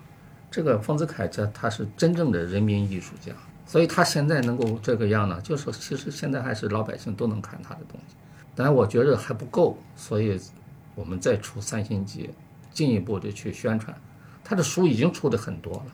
这个丰子恺，这他是真正的人民艺术家，所以他现在能够这个样呢，就是其实现在还是老百姓都能看他的东西。但我觉得还不够，所以我们再出三星级，进一步的去宣传。他的书已经出的很多了，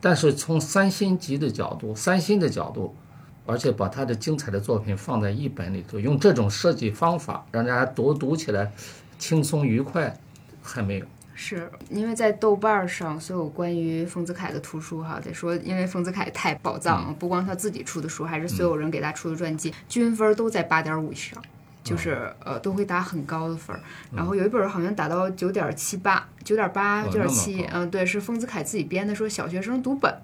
但是从三星级的角度，三星的角度，而且把他的精彩的作品放在一本里头，用这种设计方法让大家读读起来轻松愉快，还没有。是因为在豆瓣上，所有关于丰子恺的图书哈，得说，因为丰子恺太宝藏了，不光他自己出的书，还是所有人给他出的传记，均分都在八点五以上。就是呃都会打很高的分儿，然后有一本好像打到九点七八、九点八、九点七，嗯，对，是丰子恺自己编的，说小学生读本，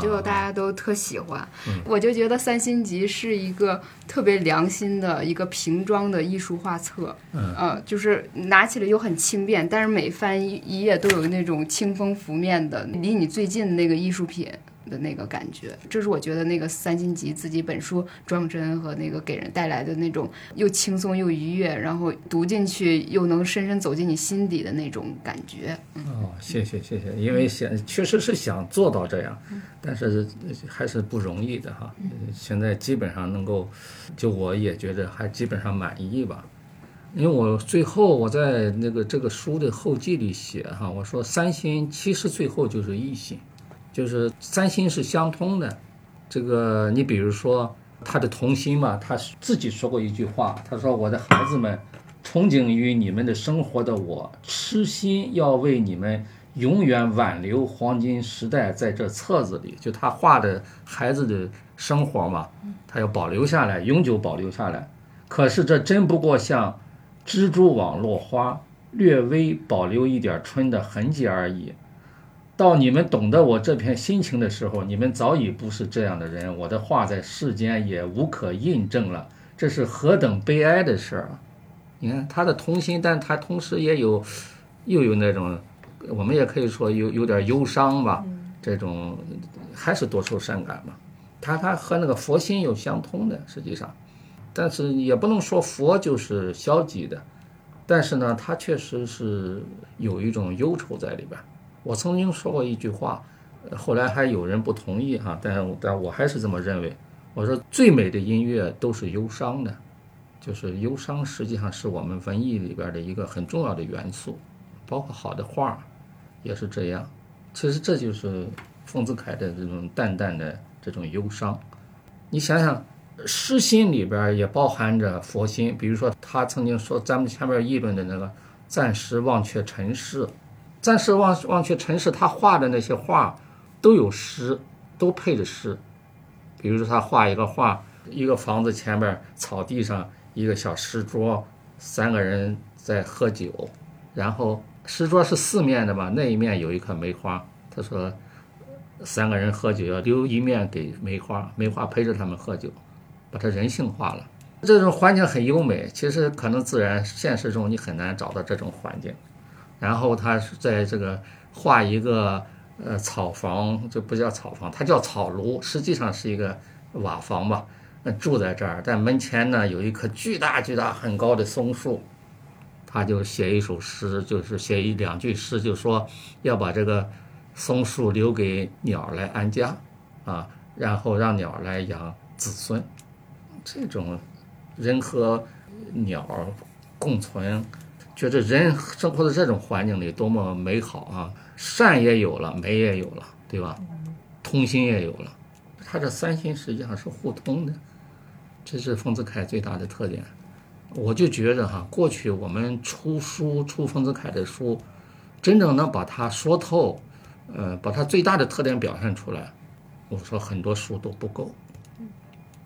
结果大家都特喜欢。我就觉得三星级是一个特别良心的一个瓶装的艺术画册，嗯，就是拿起来又很轻便，但是每翻一一页都有那种清风拂面的，离你最近的那个艺术品。的那个感觉，这是我觉得那个三星级自己本书装帧和那个给人带来的那种又轻松又愉悦，然后读进去又能深深走进你心底的那种感觉。哦，谢谢谢谢，因为想确实是想做到这样，但是还是不容易的哈。现在基本上能够，就我也觉得还基本上满意吧。因为我最后我在那个这个书的后记里写哈，我说三星其实最后就是一星。就是三心是相通的，这个你比如说他的童心嘛，他自己说过一句话，他说：“我的孩子们，憧憬于你们的生活的我，痴心要为你们永远挽留黄金时代在这册子里。”就他画的孩子的生活嘛，他要保留下来，永久保留下来。可是这真不过像蜘蛛网落花，略微保留一点春的痕迹而已。到你们懂得我这片心情的时候，你们早已不是这样的人。我的话在世间也无可印证了，这是何等悲哀的事儿啊！你看他的童心，但他同时也有，又有那种，我们也可以说有有点忧伤吧。这种还是多愁善感嘛。他他和那个佛心有相通的，实际上，但是也不能说佛就是消极的，但是呢，他确实是有一种忧愁在里边。我曾经说过一句话，后来还有人不同意哈，但但我还是这么认为。我说最美的音乐都是忧伤的，就是忧伤实际上是我们文艺里边的一个很重要的元素，包括好的画也是这样。其实这就是丰子恺的这种淡淡的这种忧伤。你想想，诗心里边也包含着佛心，比如说他曾经说咱们前面议论的那个“暂时忘却尘世”。暂时忘忘却尘世，他画的那些画都有诗，都配着诗。比如说，他画一个画，一个房子前面草地上一个小石桌，三个人在喝酒，然后石桌是四面的嘛，那一面有一棵梅花。他说，三个人喝酒要留一面给梅花，梅花陪着他们喝酒，把它人性化了。这种环境很优美，其实可能自然现实中你很难找到这种环境。然后他是在这个画一个呃草房，就不叫草房，它叫草庐，实际上是一个瓦房吧。住在这儿，但门前呢有一棵巨大巨大很高的松树，他就写一首诗，就是写一两句诗，就说要把这个松树留给鸟来安家啊，然后让鸟来养子孙。这种人和鸟共存。觉得人生活在这种环境里多么美好啊！善也有了，美也有了，对吧？通心也有了，他这三心实际上是互通的，这是丰子恺最大的特点。我就觉得哈，过去我们出书出丰子恺的书，真正能把它说透，呃，把它最大的特点表现出来，我说很多书都不够，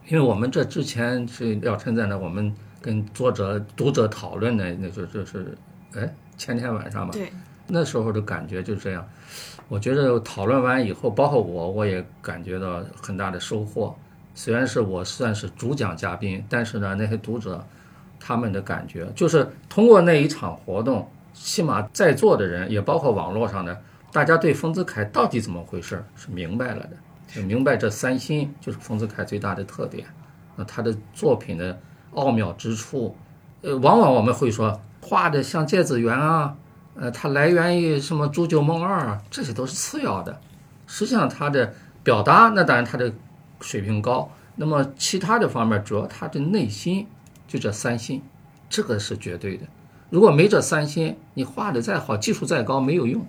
因为我们这之前是廖晨在那我们。跟作者、读者讨论的，那就就是，哎，前天晚上吧，对，那时候的感觉就这样。我觉得讨论完以后，包括我，我也感觉到很大的收获。虽然是我算是主讲嘉宾，但是呢，那些读者他们的感觉，就是通过那一场活动，起码在座的人，也包括网络上的，大家对丰子恺到底怎么回事是明白了的，就明白这三心就是丰子恺最大的特点，那他的作品的。奥妙之处，呃，往往我们会说画的像芥子园啊，呃，它来源于什么煮酒梦二啊，这些都是次要的。实际上，它的表达那当然它的水平高，那么其他的方面主要它的内心就这三心，这个是绝对的。如果没这三心，你画的再好，技术再高，没有用。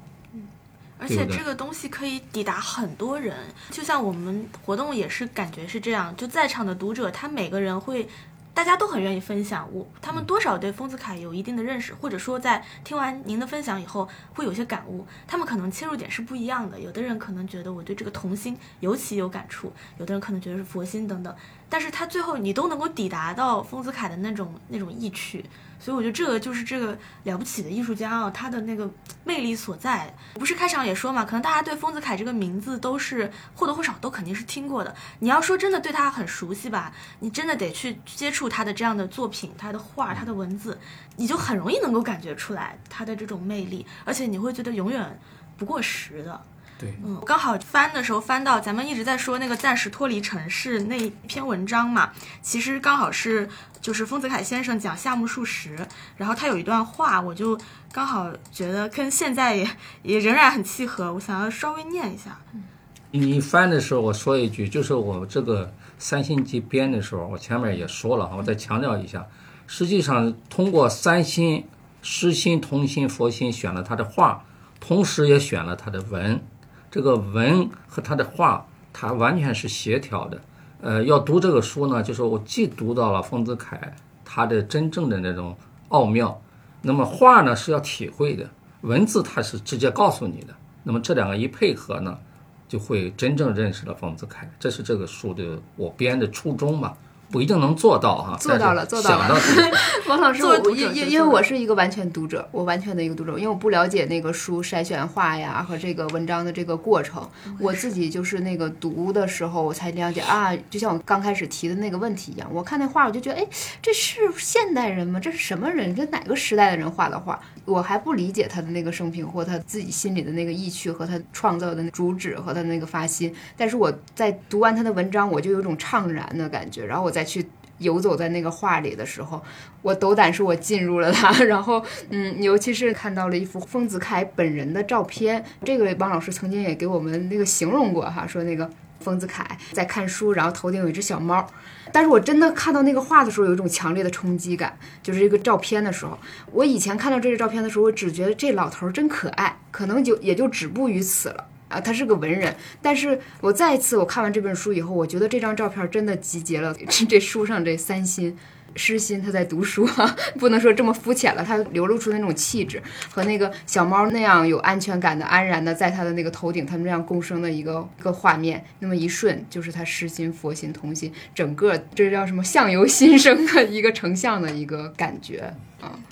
而且这个东西可以抵达很多人，就像我们活动也是感觉是这样，就在场的读者，他每个人会。大家都很愿意分享，我他们多少对丰子恺有一定的认识，或者说在听完您的分享以后会有些感悟。他们可能切入点是不一样的，有的人可能觉得我对这个童心尤其有感触，有的人可能觉得是佛心等等。但是他最后你都能够抵达到丰子恺的那种那种意趣。所以我觉得这个就是这个了不起的艺术家啊，他的那个魅力所在。不是开场也说嘛，可能大家对丰子恺这个名字都是或多或少都肯定是听过的。你要说真的对他很熟悉吧，你真的得去接触他的这样的作品，他的画，他的文字，你就很容易能够感觉出来他的这种魅力，而且你会觉得永远不过时的。对，嗯，刚好翻的时候翻到咱们一直在说那个暂时脱离城市那一篇文章嘛，其实刚好是就是丰子恺先生讲夏目漱石，然后他有一段话，我就刚好觉得跟现在也也仍然很契合，我想要稍微念一下。你翻的时候，我说一句，就是我这个三星级编的时候，我前面也说了，我再强调一下，实际上通过三心、诗心、同心、佛心选了他的画，同时也选了他的文。这个文和他的画，它完全是协调的。呃，要读这个书呢，就是我既读到了丰子恺他的真正的那种奥妙，那么画呢是要体会的，文字它是直接告诉你的。那么这两个一配合呢，就会真正认识了丰子恺。这是这个书的我编的初衷吧。不一定能做到哈，做到了，做到了。<laughs> 王老师，我因因因为我是一个完全读者，我完全的一个读者，因为我不了解那个书筛选画呀和这个文章的这个过程，我自己就是那个读的时候我才了解啊，就像我刚开始提的那个问题一样，我看那画我就觉得，哎，这是现代人吗？这是什么人？这哪个时代的人画的画？我还不理解他的那个生平或他自己心里的那个意趣和他创造的主旨和他那个发心，但是我在读完他的文章，我就有种怅然的感觉，然后我再去游走在那个画里的时候，我斗胆说我进入了他，然后嗯，尤其是看到了一幅丰子恺本人的照片，这个汪老师曾经也给我们那个形容过哈，说那个丰子恺在看书，然后头顶有一只小猫。但是我真的看到那个画的时候，有一种强烈的冲击感，就是这个照片的时候。我以前看到这个照片的时候，我只觉得这老头儿真可爱，可能就也就止步于此了啊。他是个文人，但是我再一次我看完这本书以后，我觉得这张照片真的集结了这书上这三心。诗心他在读书，<laughs> 不能说这么肤浅了。他流露出那种气质和那个小猫那样有安全感的、安然的，在他的那个头顶，他们这样共生的一个个画面，那么一瞬就是他诗心、佛心、童心，整个这叫什么相由心生的一个成像的一个感觉。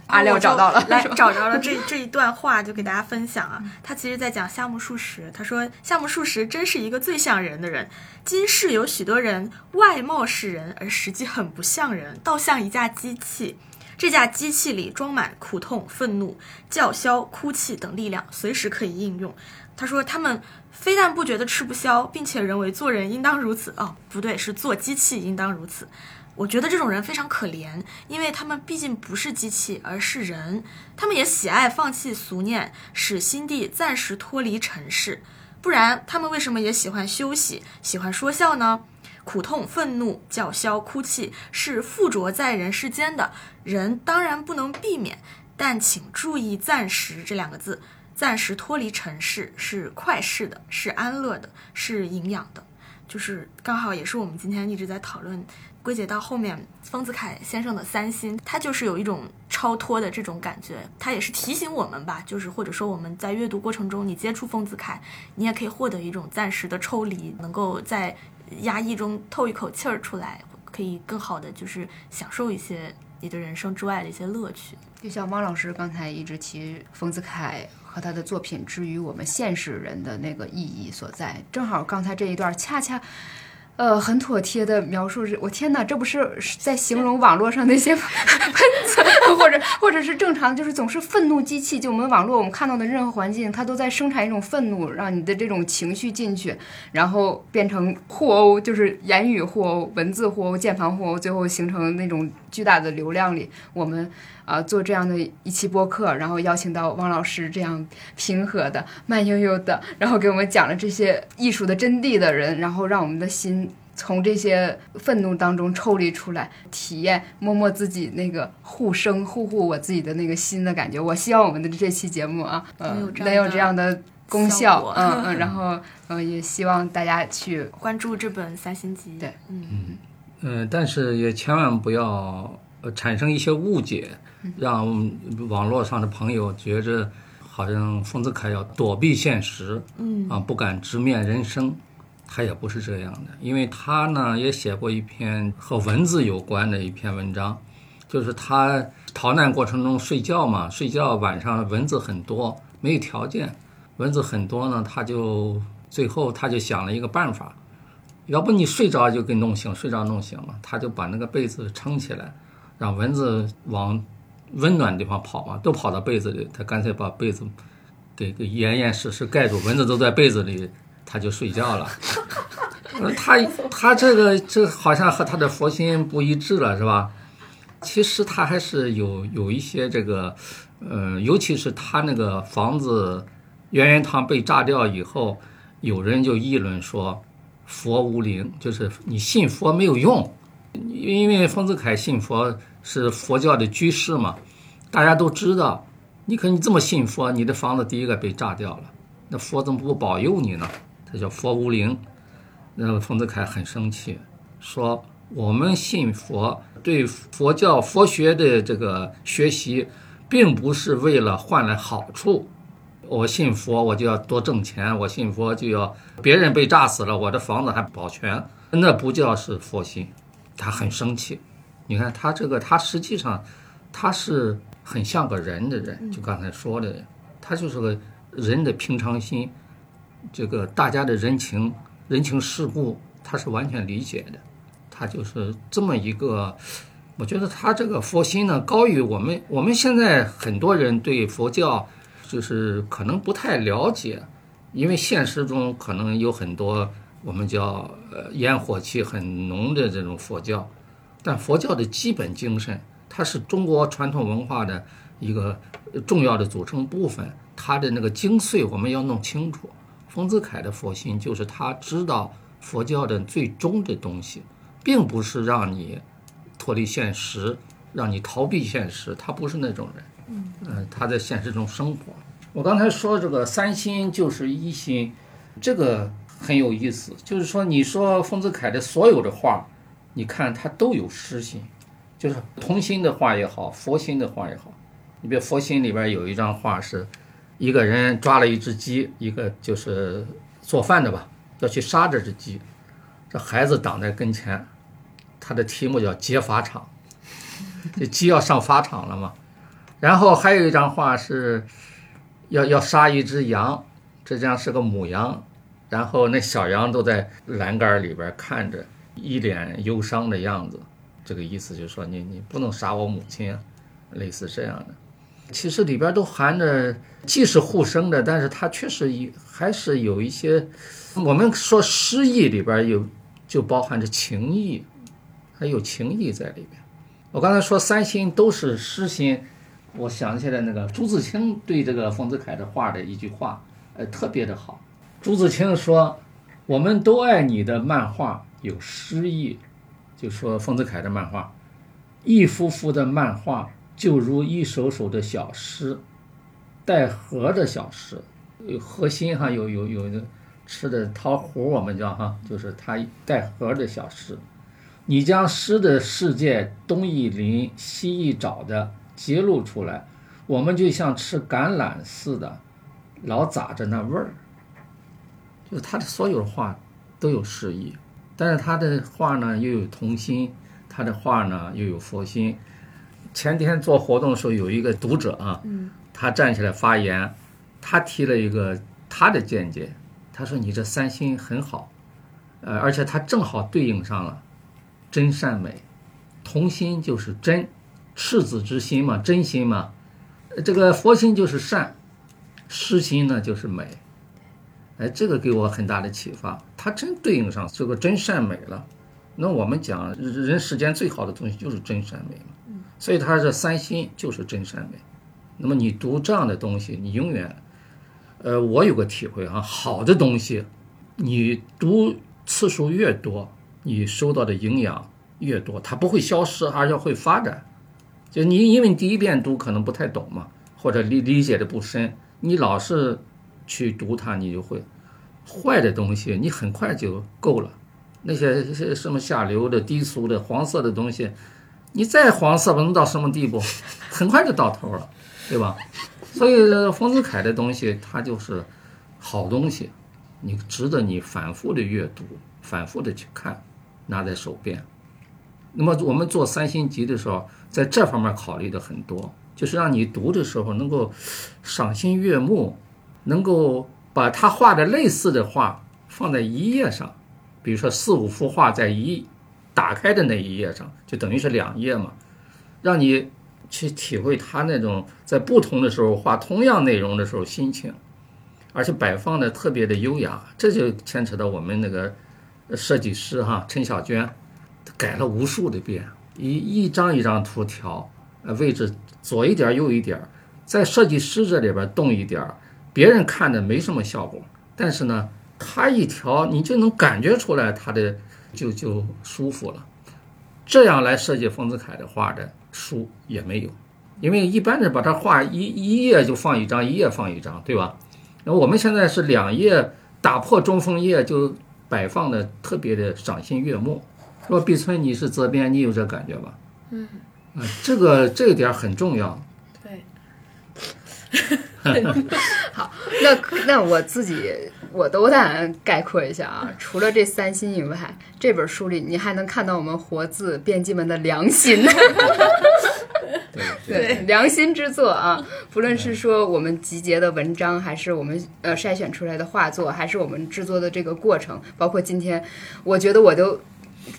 阿廖找到了，来找着了这这一段话，就给大家分享啊。他其实在讲夏目漱石，他说夏目漱石真是一个最像人的人。今世有许多人外貌是人，而实际很不像人，倒像像一架机器。这架机器里装满苦痛、愤怒、叫嚣、哭泣等力量，随时可以应用。他说他们非但不觉得吃不消，并且认为做人应当如此。哦，不对，是做机器应当如此。我觉得这种人非常可怜，因为他们毕竟不是机器，而是人。他们也喜爱放弃俗念，使心地暂时脱离尘世。不然，他们为什么也喜欢休息，喜欢说笑呢？苦痛、愤怒、叫嚣、哭泣，是附着在人世间的。人当然不能避免，但请注意“暂时”这两个字。暂时脱离尘世，是快适的，是安乐的，是营养的。就是刚好也是我们今天一直在讨论。归结到后面，丰子恺先生的三心，他就是有一种超脱的这种感觉，他也是提醒我们吧，就是或者说我们在阅读过程中，你接触丰子恺，你也可以获得一种暂时的抽离，能够在压抑中透一口气儿出来，可以更好的就是享受一些你的人生之外的一些乐趣。就像汪老师刚才一直提丰子恺和他的作品之于我们现实人的那个意义所在，正好刚才这一段恰恰。呃，很妥帖的描述是，我天哪，这不是在形容网络上那些 <laughs> 喷子，或者或者是正常，就是总是愤怒机器。就我们网络，我们看到的任何环境，它都在生产一种愤怒，让你的这种情绪进去，然后变成互殴，就是言语互殴、文字互殴、键盘互殴，最后形成那种巨大的流量里，我们。啊，做这样的一期播客，然后邀请到汪老师这样平和的、慢悠悠的，然后给我们讲了这些艺术的真谛的人，然后让我们的心从这些愤怒当中抽离出来，体验摸摸自己那个护生护护我自己的那个心的感觉。我希望我们的这期节目啊，呃，能有这样的功效，嗯嗯，<laughs> 然后嗯，也希望大家去关注这本三星集。对，嗯嗯嗯，但是也千万不要呃产生一些误解，让网络上的朋友觉着好像丰子恺要躲避现实，嗯。啊，不敢直面人生。他也不是这样的，因为他呢也写过一篇和文字有关的一篇文章，就是他逃难过程中睡觉嘛，睡觉晚上蚊子很多，没有条件，蚊子很多呢，他就最后他就想了一个办法，要不你睡着就给弄醒，睡着弄醒了，他就把那个被子撑起来，让蚊子往温暖地方跑嘛，都跑到被子里，他干脆把被子给给严严实实盖住，蚊子都在被子里。他就睡觉了，<laughs> 他他这个这好像和他的佛心不一致了，是吧？其实他还是有有一些这个，呃，尤其是他那个房子圆圆堂被炸掉以后，有人就议论说佛无灵，就是你信佛没有用，因为丰子恺信佛是佛教的居士嘛，大家都知道，你可你这么信佛，你的房子第一个被炸掉了，那佛怎么不保佑你呢？他叫佛无灵，那丰子恺很生气，说我们信佛，对佛教佛学的这个学习，并不是为了换来好处。我信佛，我就要多挣钱；我信佛就要别人被炸死了，我的房子还保全，那不叫是佛心。他很生气。你看他这个，他实际上他是很像个人的人，就刚才说的，他就是个人的平常心。这个大家的人情人情世故，他是完全理解的，他就是这么一个，我觉得他这个佛心呢，高于我们我们现在很多人对佛教就是可能不太了解，因为现实中可能有很多我们叫呃烟火气很浓的这种佛教，但佛教的基本精神，它是中国传统文化的一个重要的组成部分，它的那个精髓我们要弄清楚。丰子恺的佛心就是他知道佛教的最终的东西，并不是让你脱离现实，让你逃避现实。他不是那种人，嗯，他在现实中生活。我刚才说这个三心就是一心，这个很有意思。就是说，你说丰子恺的所有的画，你看他都有诗心，就是同心的画也好，佛心的画也好。你比如佛心里边有一张画是。一个人抓了一只鸡，一个就是做饭的吧，要去杀这只鸡，这孩子挡在跟前，他的题目叫劫法场，这鸡要上法场了嘛。然后还有一张画是，要要杀一只羊，这张是个母羊，然后那小羊都在栏杆里边看着，一脸忧伤的样子，这个意思就是说你你不能杀我母亲，啊类似这样的。其实里边都含着，既是互生的，但是它确实有，还是有一些，我们说诗意里边有，就包含着情意，还有情意在里边。我刚才说三心都是诗心，我想起来那个朱自清对这个丰子恺的画的一句话，呃，特别的好。朱自清说：“我们都爱你的漫画有诗意。”就说丰子恺的漫画，一幅幅的漫画。就如一首首的小诗，带核的小诗，有核心哈，有有有吃的桃核，我们叫哈，就是它带核的小诗。你将诗的世界东一林西一找的揭露出来，我们就像吃橄榄似的，老咂着那味儿。就是他的所有的话都有诗意，但是他的话呢又有童心，他的话呢又有佛心。前天做活动的时候，有一个读者啊，他站起来发言，他提了一个他的见解，他说你这三心很好，呃，而且他正好对应上了真善美，童心就是真，赤子之心嘛，真心嘛，这个佛心就是善，实心呢就是美，哎，这个给我很大的启发，它真对应上这个真善美了。那我们讲人世间最好的东西就是真善美嘛。所以他这三心就是真善美。那么你读这样的东西，你永远，呃，我有个体会啊，好的东西，你读次数越多，你收到的营养越多，它不会消失，而且会发展。就你因为你第一遍读可能不太懂嘛，或者理理解的不深，你老是去读它，你就会坏的东西，你很快就够了。那些些什么下流的、低俗的、黄色的东西，你再黄色不能到什么地步？<laughs> 很快就到头了，对吧？所以丰子恺的东西，它就是好东西，你值得你反复的阅读，反复的去看，拿在手边。那么我们做三星级的时候，在这方面考虑的很多，就是让你读的时候能够赏心悦目，能够把他画的类似的画放在一页上，比如说四五幅画在一打开的那一页上，就等于是两页嘛，让你去体会他那种在不同的时候画同样内容的时候心情，而且摆放的特别的优雅，这就牵扯到我们那个设计师哈陈小娟。改了无数的遍，一一张一张图调，呃，位置左一点右一点，在设计师这里边动一点，别人看的没什么效果，但是呢，他一调，你就能感觉出来他的就就舒服了。这样来设计丰子恺的画的书也没有，因为一般的把它画一一页就放一张，一页放一张，对吧？那我们现在是两页打破中锋页就摆放的特别的赏心悦目。说碧村，你是责编，你有这感觉吧？嗯，啊，这个这一点很重要。对。好，那那我自己我都得概括一下啊。除了这三心以外，这本书里你还能看到我们活字编辑们的良心。<laughs> 对良心之作啊！不论是说我们集结的文章，还是我们呃筛选出来的画作，还是我们制作的这个过程，包括今天，我觉得我都。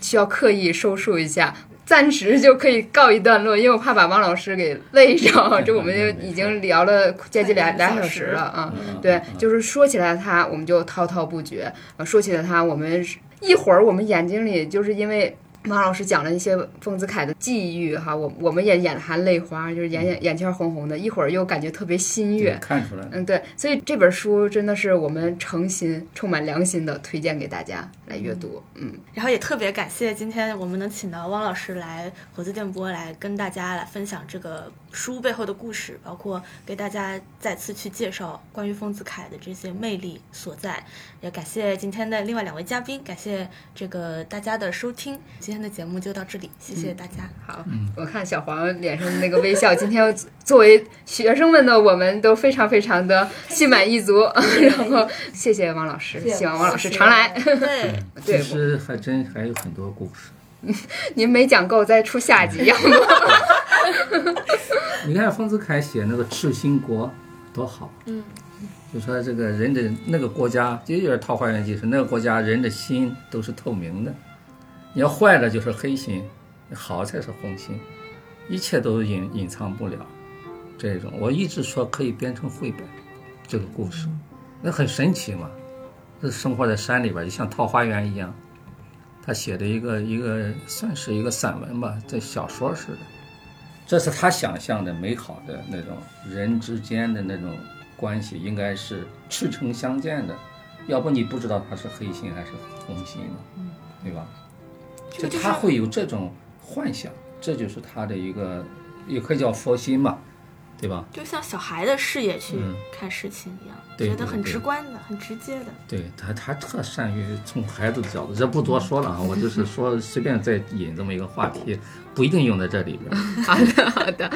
需要刻意收束一下，暂时就可以告一段落，因为我怕把王老师给累着。这我们就已经聊了接近俩俩小时了啊。对，就是说起来他，我们就滔滔不绝；说起来他，我们一会儿我们眼睛里就是因为。马老师讲了一些丰子恺的际遇，哈，我我们也眼含泪花，就是眼眼眼圈红红的，一会儿又感觉特别心悦，看出来，嗯，对，所以这本书真的是我们诚心、充满良心的推荐给大家来阅读，嗯，然后也特别感谢今天我们能请到汪老师来火字电波来跟大家来分享这个书背后的故事，包括给大家再次去介绍关于丰子恺的这些魅力所在，也感谢今天的另外两位嘉宾，感谢这个大家的收听。今天的节目就到这里，谢谢大家。好，我看小黄脸上的那个微笑，今天作为学生们的我们都非常非常的心满意足。<laughs> 然后谢谢王老师，希望王老师常来。对，对，其实还真还有很多故事。<laughs> 您没讲够，再出下集。<laughs> 你看丰子恺写那个《赤心国》多好。嗯。就说这个人的那个国家，就有点《桃花源记》是那个国家人的心都是透明的。你要坏了就是黑心，好才是红心，一切都隐隐藏不了。这种我一直说可以编成绘本，这个故事，那很神奇嘛。这生活在山里边，就像桃花源一样。他写的一个一个算是一个散文吧，这小说似的。这是他想象的美好的那种人之间的那种关系，应该是赤诚相见的，要不你不知道他是黑心还是红心呢，对吧？就他会有这种幻想，这就是他的一个，也可以叫佛心嘛，对吧？就像小孩的视野去看事情一样，觉得很直观的、很直接的。对他，他特善于从孩子的角度，这不多说了啊，我就是说随便再引这么一个话题，不一定用在这里边。<laughs> 好的，好的。